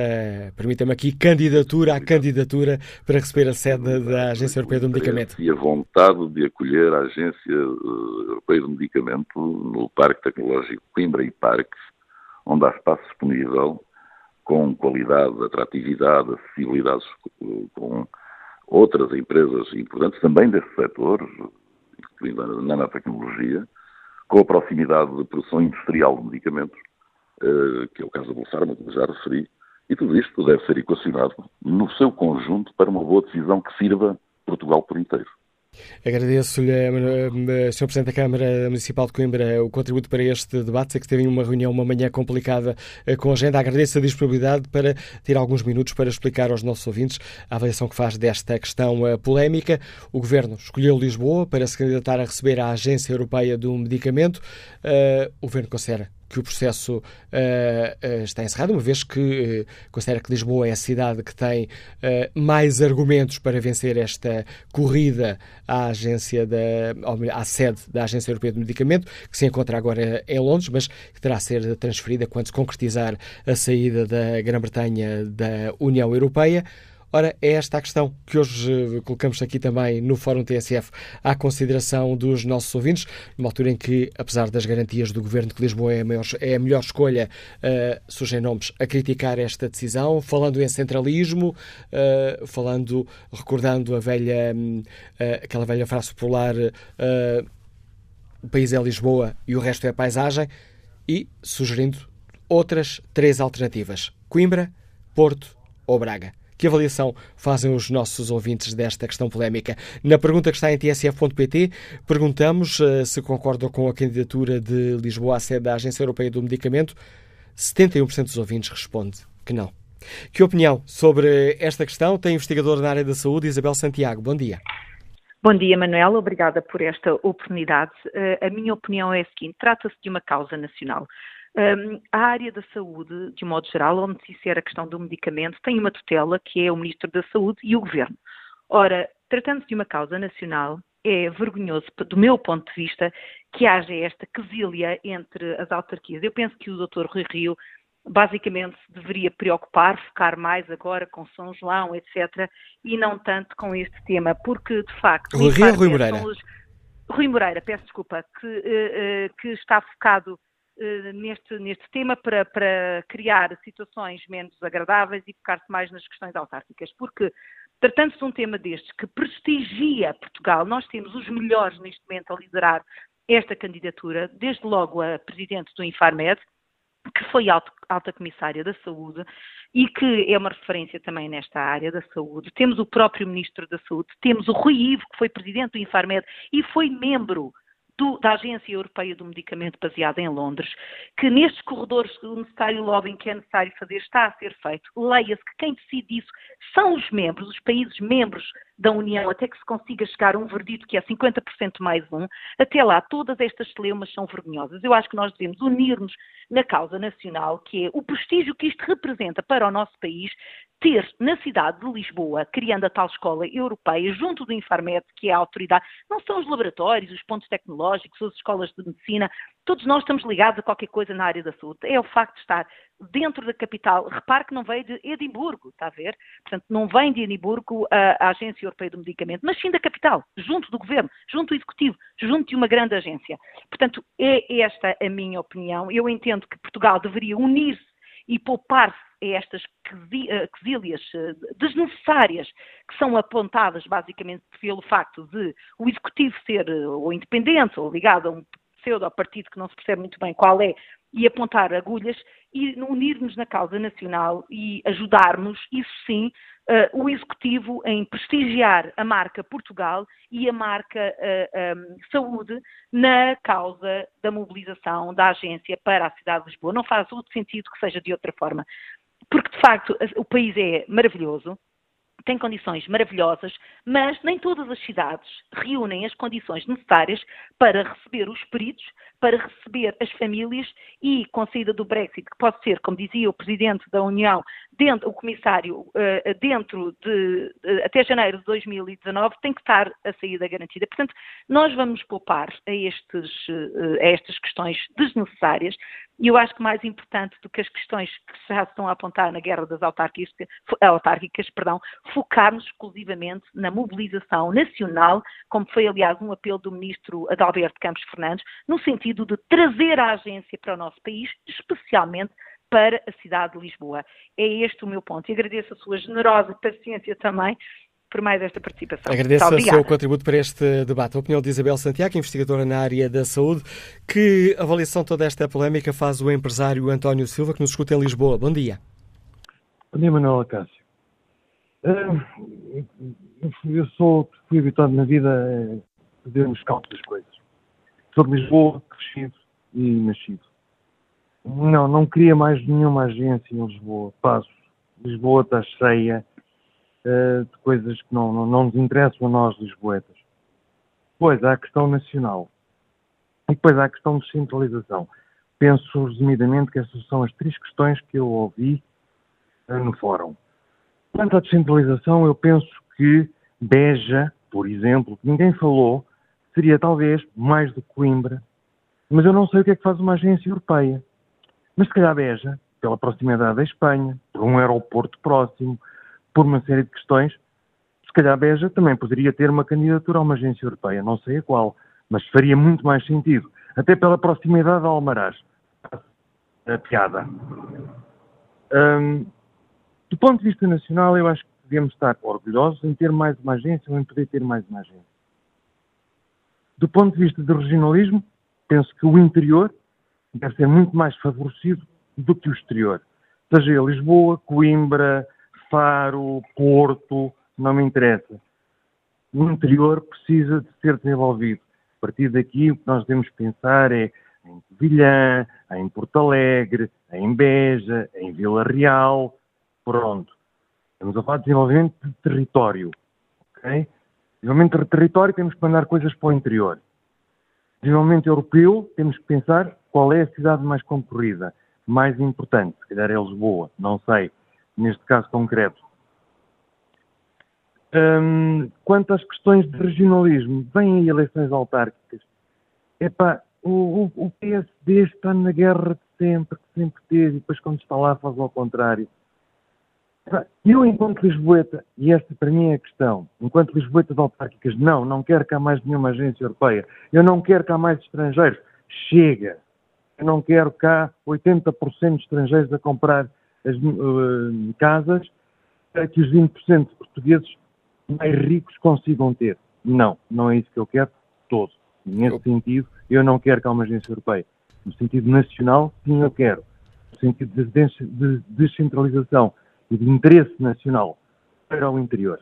permita-me aqui, candidatura à candidatura para receber a sede da Agência Europeia do Medicamento. E a vontade de acolher a Agência eh, Europeia do Medicamento no Parque Tecnológico Coimbra e Parques, onde há espaço disponível com qualidade, atratividade, acessibilidade com outras empresas importantes também desse setor, incluindo a nanotecnologia, com a proximidade de produção industrial de medicamentos, eh, que é o caso da Bolsarma, como já referi, e tudo isto deve ser equacionado no seu conjunto para uma boa decisão que sirva Portugal por inteiro. Agradeço-lhe, eh, eh, Sr. Presidente da Câmara Municipal de Coimbra, o contributo para este debate. Sei que teve uma reunião, uma manhã complicada eh, com a agenda. Agradeço a disponibilidade para ter alguns minutos para explicar aos nossos ouvintes a avaliação que faz desta questão polémica. O Governo escolheu Lisboa para se candidatar a receber a Agência Europeia do Medicamento. O Governo considera que o processo uh, está encerrado, uma vez que uh, considera que Lisboa é a cidade que tem mais argumentos para vencer esta corrida à agência da, à sede da Agência Europeia do Medicamento, que se encontra agora em Londres, mas que terá a ser transferida quando se concretizar a saída da Grã-Bretanha da União Europeia. Ora, é esta a questão que hoje eh, colocamos aqui também no Fórum TSF à consideração dos nossos ouvintes, numa altura em que, apesar das garantias do Governo que Lisboa é a, maior, é a melhor escolha, uh, surgem nomes a criticar esta decisão, falando em centralismo, uh, falando, recordando a velha, uh, aquela velha frase popular, o país é Lisboa e o resto é paisagem, e sugerindo outras três alternativas, Coimbra, Porto ou Braga. Que avaliação fazem os nossos ouvintes desta questão polémica? Na pergunta que está em tsf.pt, perguntamos uh, se concordam com a candidatura de Lisboa à sede da Agência Europeia do Medicamento. 71% dos ouvintes responde que não. Que opinião sobre esta questão tem o investigador na área da saúde, Isabel Santiago? Bom dia. Bom dia, Manuela. Obrigada por esta oportunidade. Uh, a minha opinião é a seguinte: trata-se de uma causa nacional. Um, a área da saúde, de um modo geral, onde se insere a questão do medicamento, tem uma tutela que é o Ministro da Saúde e o Governo. Ora, tratando-se de uma causa nacional, é vergonhoso, do meu ponto de vista, que haja esta quesilha entre as autarquias. Eu penso que o Dr. Rui Rio basicamente se deveria preocupar, focar mais agora com São João, etc., e não tanto com este tema, porque de facto. Rui Rio Rui Moreira? Os... Rui Moreira, peço desculpa, que, uh, uh, que está focado eh, neste, neste tema para, para criar situações menos agradáveis e focar-se mais nas questões autárquicas, porque tratando-se de um tema destes que prestigia Portugal, nós temos os melhores neste momento a liderar esta candidatura, desde logo a presidente do Infarmed, que foi alta, alta comissária da saúde e que é uma referência também nesta área da saúde. Temos o próprio ministro da saúde, temos o Rui Ivo, que foi presidente do Infarmed e foi membro do, da Agência Europeia do Medicamento baseada em Londres, que nestes corredores o necessário lobbying que é necessário fazer está a ser feito. Leia-se que quem decide isso são os membros, os países membros da União, até que se consiga chegar a um verdito que é 50% mais um. Até lá, todas estas celeumas são vergonhosas. Eu acho que nós devemos unir-nos na causa nacional, que é o prestígio que isto representa para o nosso país, ter na cidade de Lisboa, criando a tal escola europeia, junto do Infarmed, que é a autoridade, não são os laboratórios, os pontos tecnológicos, as escolas de medicina, todos nós estamos ligados a qualquer coisa na área da saúde. É o facto de estar dentro da capital. Repare que não veio de Edimburgo, está a ver? Portanto, não vem de Edimburgo a, a Agência Europeia do Medicamento, mas sim da capital, junto do governo, junto do executivo, junto de uma grande agência. Portanto, é esta a minha opinião. Eu entendo que Portugal deveria unir-se e poupar-se a estas eh, quesílias eh, desnecessárias que são apontadas basicamente pelo facto de o executivo ser eh, ou independente ou ligado a um pseudo partido que não se percebe muito bem qual é e apontar agulhas e unir-nos na causa nacional e ajudarmos, isso sim, uh, o Executivo em prestigiar a marca Portugal e a marca uh, um, Saúde na causa da mobilização da agência para a cidade de Lisboa. Não faz outro sentido que seja de outra forma. Porque, de facto, o país é maravilhoso, tem condições maravilhosas, mas nem todas as cidades reúnem as condições necessárias para receber os peritos, para receber as famílias e, com a saída do Brexit, que pode ser, como dizia o Presidente da União, dentro, o Comissário, eh, dentro de, até janeiro de 2019, tem que estar a saída garantida. Portanto, nós vamos poupar a, estes, eh, a estas questões desnecessárias e eu acho que mais importante do que as questões que já estão a apontar na guerra das autárquicas, autárquicas perdão, focarmos exclusivamente na mobilização nacional, como foi, aliás, um apelo do ministro Adalberto Campos Fernandes, no sentido de trazer a agência para o nosso país, especialmente para a cidade de Lisboa. É este o meu ponto. E agradeço a sua generosa paciência também por mais esta participação. Agradeço o seu contributo para este debate. A opinião de Isabel Santiago, investigadora na área da saúde. Que avaliação toda esta polémica faz o empresário António Silva, que nos escuta em Lisboa? Bom dia. Bom dia, Manuel Acácio. Ah, eu sou, fui habituado na vida a fazer um scouts das coisas. Sou de Lisboa, crescido e nascido. Não, não queria mais nenhuma agência em Lisboa. Passo. Lisboa está cheia uh, de coisas que não, não, não nos interessam a nós, lisboetas. Depois há a questão nacional. E depois há a questão de descentralização. Penso resumidamente que essas são as três questões que eu ouvi uh, no fórum. Quanto à descentralização, eu penso que Beja, por exemplo, que ninguém falou, seria talvez mais do que Coimbra, mas eu não sei o que é que faz uma agência europeia. Mas se calhar Beja, pela proximidade da Espanha, por um aeroporto próximo, por uma série de questões, se calhar Beja também poderia ter uma candidatura a uma agência europeia, não sei a qual, mas faria muito mais sentido, até pela proximidade a Almaraz. A piada. Hum, do ponto de vista nacional, eu acho que devemos estar orgulhosos em ter mais uma agência ou em poder ter mais uma agência. Do ponto de vista do regionalismo, penso que o interior deve ser muito mais favorecido do que o exterior. Seja Lisboa, Coimbra, Faro, Porto, não me interessa. O interior precisa de ser desenvolvido. A partir daqui, o que nós devemos pensar é em Vilhã, em Porto Alegre, em Beja, em Vila Real. Pronto. Estamos a falar de desenvolvimento de território. Okay? Desenvolvimento de território, temos que mandar coisas para o interior. Desenvolvimento europeu, temos que pensar qual é a cidade mais concorrida, mais importante? Se calhar é Lisboa, não sei, neste caso concreto. Hum, quanto às questões de regionalismo, vêm aí eleições autárquicas. Epá, o, o, o PSD está na guerra de sempre, que sempre teve, e depois quando está lá faz ao contrário. Eu, enquanto Lisboeta, e esta para mim é a questão, enquanto Lisboeta de autárquicas, não, não quero cá mais nenhuma agência europeia, eu não quero cá mais estrangeiros, chega. Eu não quero cá 80% de estrangeiros a comprar as uh, casas para que os 20% de portugueses mais ricos consigam ter. Não, não é isso que eu quero todo. Nesse sentido, eu não quero cá uma agência europeia. No sentido nacional, sim, eu quero. No sentido de descentralização e de interesse nacional para o interior.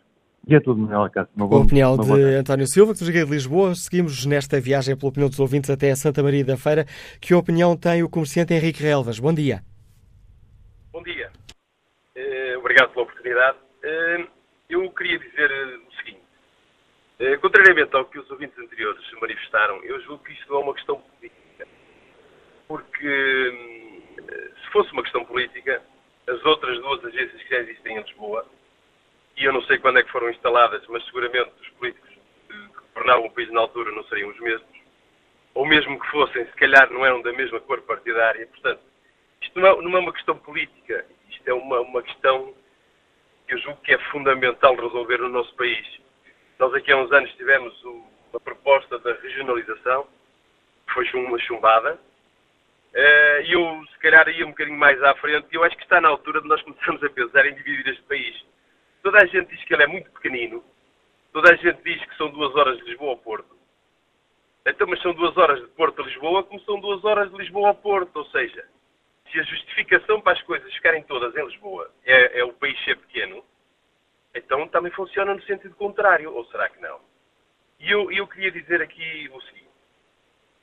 E é tudo, Manuel Acácio. Uma A boa, opinião uma de. António Silva, que nos liga de Lisboa. Seguimos nesta viagem pela opinião dos ouvintes até a Santa Maria da Feira. Que opinião tem o comerciante Henrique Relvas? Bom dia. Bom dia. Eh, obrigado pela oportunidade. Eh, eu queria dizer eh, o seguinte. Eh, contrariamente ao que os ouvintes anteriores manifestaram, eu julgo que isto é uma questão política. Porque se fosse uma questão política, as outras duas agências que já existem em Lisboa, e eu não sei quando é que foram instaladas, mas seguramente os políticos que governavam o país na altura não seriam os mesmos, ou mesmo que fossem, se calhar não eram da mesma cor partidária. Portanto, isto não é, não é uma questão política, isto é uma, uma questão que eu julgo que é fundamental resolver no nosso país. Nós aqui há uns anos tivemos uma proposta da regionalização, que foi uma chumbada, Eh, e eu se calhar ia um bocadinho mais à frente, e eu acho que está na altura de nós começarmos a pensar em dividir este país. Toda a gente diz que ele é muito pequenino, toda a gente diz que são duas horas de Lisboa ao Porto. Então, mas são duas horas de Porto a Lisboa, como são duas horas de Lisboa ao Porto. Ou seja, se a justificação para as coisas ficarem todas em Lisboa é, é o país ser pequeno, então também funciona no sentido contrário. Ou será que não? E eu, eu queria dizer aqui o seguinte.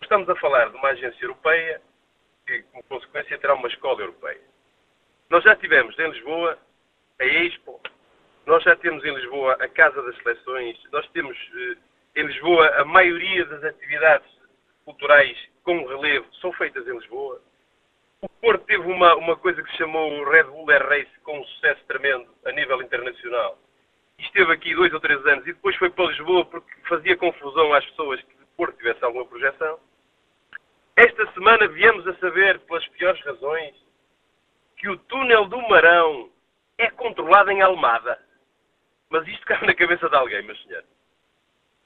Estamos a falar de uma agência europeia que, como consequência, terá uma escola europeia. Nós já tivemos em Lisboa a Expo, nós já temos em Lisboa a Casa das Seleções, nós temos eh, em Lisboa a maioria das atividades culturais com relevo são feitas em Lisboa. O Porto teve uma, uma coisa que se chamou o Red Bull Air Race com um sucesso tremendo a nível internacional. Esteve aqui dois ou três anos e depois foi para Lisboa porque fazia confusão às pessoas que o Porto tivesse alguma projeção. Esta semana viemos a saber, pelas piores razões, que o túnel do Marão é controlado em Almada. Mas isto cabe na cabeça de alguém, meus senhores.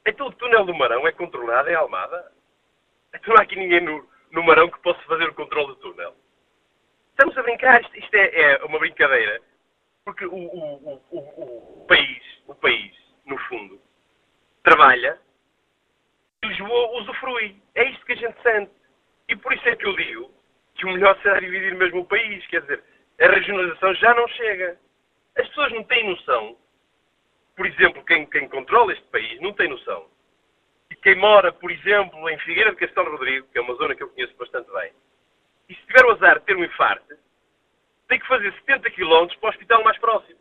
Então o túnel do Marão é controlado em Almada? Então não há aqui ninguém no, no Marão que possa fazer o controle do túnel. Estamos a brincar, isto, isto é, é uma brincadeira. Porque o, o- o- o- país, o país, no fundo, trabalha e Lisboa usufrui. É isto que a gente sente. E por isso é que eu digo que o melhor será dividir mesmo o país. Quer dizer, a regionalização já não chega. As pessoas não têm noção. Por exemplo, quem, quem controla este país não tem noção. E quem mora, por exemplo, em Figueira de Castelo Rodrigo, que é uma zona que eu conheço bastante bem, e se tiver o azar de ter um infarto, tem que fazer 70 km para o hospital mais próximo.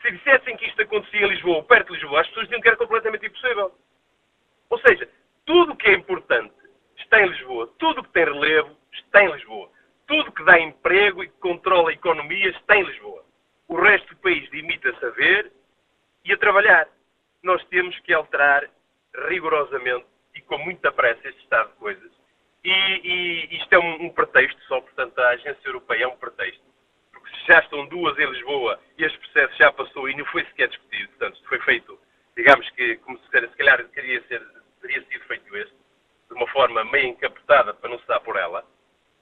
Se dissessem que isto acontecia em Lisboa, ou perto de Lisboa, as pessoas diziam que era completamente impossível. Ou seja, tudo o que é importante está em Lisboa. Tudo o que tem relevo está em Lisboa. Tudo que dá emprego e que controla a economia está em Lisboa. O resto do país limita-se a ver e a trabalhar. Nós temos que alterar rigorosamente e com muita pressa este estado de coisas. E, e isto é um, um pretexto só, portanto, a agência europeia é um pretexto. Porque já estão duas em Lisboa e este processo já passou e não foi sequer discutido, portanto, foi feito, digamos que, como se, se calhar teria, ser, teria sido feito este, de uma forma meio encapotada para não se dar por ela.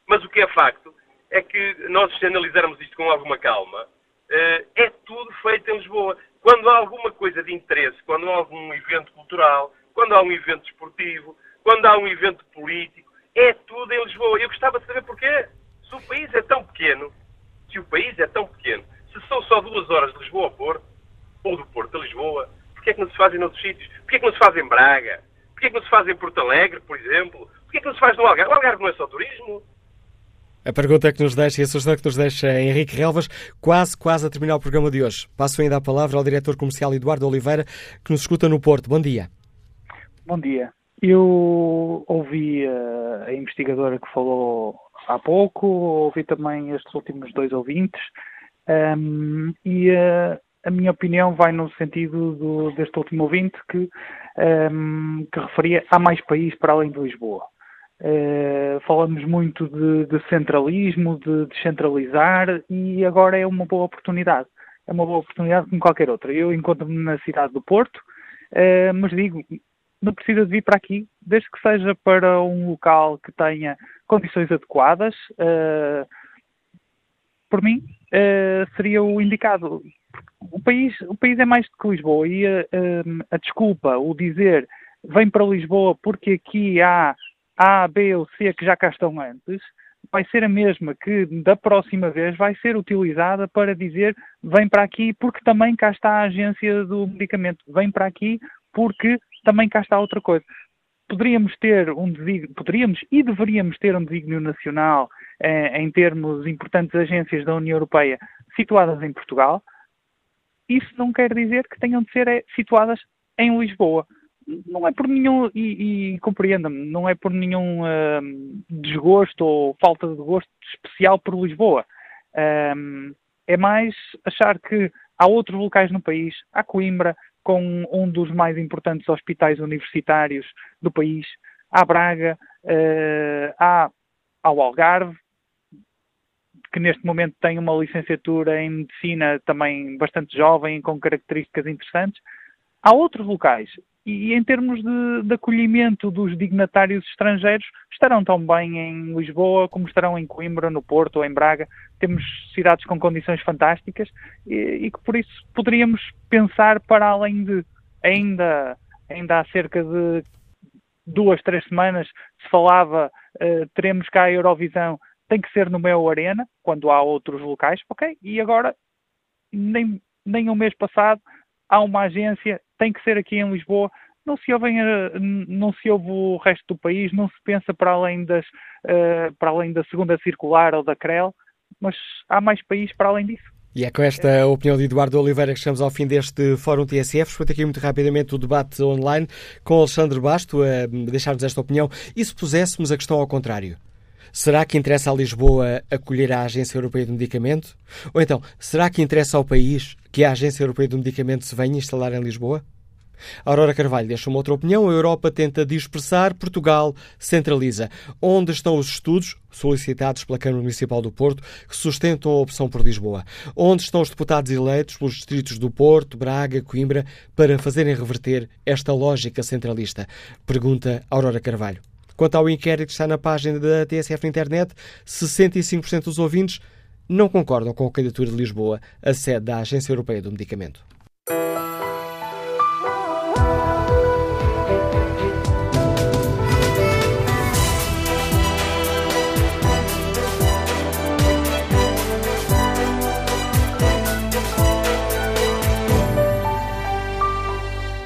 Mas o que é facto é que nós, se analisarmos isto com alguma calma, eh, é tudo feito em Lisboa. Quando há alguma coisa de interesse, quando há algum evento cultural, quando há um evento esportivo, quando há um evento político, é tudo em Lisboa. Eu gostava de saber porquê. Se o país é tão pequeno, se o país é tão pequeno, se são só duas horas de Lisboa a Porto, ou do Porto a Lisboa, porquê é que não se faz em outros sítios? Porquê é que não se faz em Braga? Porquê é que não se faz em Porto Alegre, por exemplo? Porquê é que não se faz no Algarve? O Algarve não é só turismo. A pergunta que nos deixa e a sugestão que nos deixa Henrique Relvas, quase, quase a terminar o programa de hoje. Passo ainda a palavra ao diretor comercial Eduardo Oliveira, que nos escuta no Porto. Bom dia. Bom dia. Eu ouvi uh, a investigadora que falou há pouco, ouvi também estes últimos dois ouvintes, um, e uh, a minha opinião vai no sentido do, deste último ouvinte que, um, que referia há mais país para além de Lisboa. Uh, falamos muito de, de centralismo, de descentralizar, e agora é uma boa oportunidade. É uma boa oportunidade como qualquer outra. Eu encontro-me na cidade do Porto, uh, mas digo, não precisa de vir para aqui, desde que seja para um local que tenha condições adequadas, uh, por mim, uh, seria o indicado. O país, o país é mais do que Lisboa e a, a, a desculpa, o dizer vem para Lisboa porque aqui há A, B ou C que já cá estão antes, vai ser a mesma que da próxima vez vai ser utilizada para dizer vem para aqui porque também cá está a agência do medicamento, vem para aqui porque também cá está outra coisa. Poderíamos ter um desígnio, poderíamos e deveríamos ter um desígnio nacional eh, em termos importantes agências da União Europeia situadas em Portugal. Isso não quer dizer que tenham de ser eh, situadas em Lisboa não é por nenhum, e, e compreenda-me, não é por nenhum uh, desgosto ou falta de gosto especial por Lisboa. Um, é mais achar que há outros locais no país, há Coimbra, com um dos mais importantes hospitais universitários do país, há Braga, uh, há ao Algarve, que neste momento tem uma licenciatura em medicina também bastante jovem, com características interessantes. Há outros locais e em termos de, de, acolhimento dos dignatários estrangeiros, estarão tão bem em Lisboa como estarão em Coimbra, no Porto ou em Braga. Temos cidades com condições fantásticas e, e que por isso poderíamos pensar para além de ainda, ainda há cerca de duas, três semanas se falava uh, teremos cá a Eurovisão, tem que ser no meu Arena, quando há outros locais, ok, e agora nem, nem um mês passado há uma agência, tem que ser aqui em Lisboa, não se ouve, não se ouve o resto do país, não se pensa para além, das, uh, para além da segunda circular ou da CREL, mas há mais país para além disso. E é com esta opinião de Eduardo Oliveira que chegamos ao fim deste Fórum TSF. Escuta aqui muito rapidamente o debate online com Alexandre Basto a deixar-nos esta opinião. E se puséssemos a questão ao contrário? Será que interessa a Lisboa acolher a Agência Europeia do Medicamento? Ou então, será que interessa ao país que a Agência Europeia do Medicamento se venha instalar em Lisboa? Aurora Carvalho deixa uma outra opinião. A Europa tenta dispersar, Portugal centraliza. Onde estão os estudos solicitados pela Câmara Municipal do Porto que sustentam a opção por Lisboa? Onde estão os deputados eleitos pelos distritos do Porto, Braga, Coimbra para fazerem reverter esta lógica centralista? Pergunta Aurora Carvalho. Quanto ao inquérito que está na página da TSF na internet, 65% dos ouvintes não concordam com a candidatura de Lisboa, a sede da Agência Europeia do Medicamento.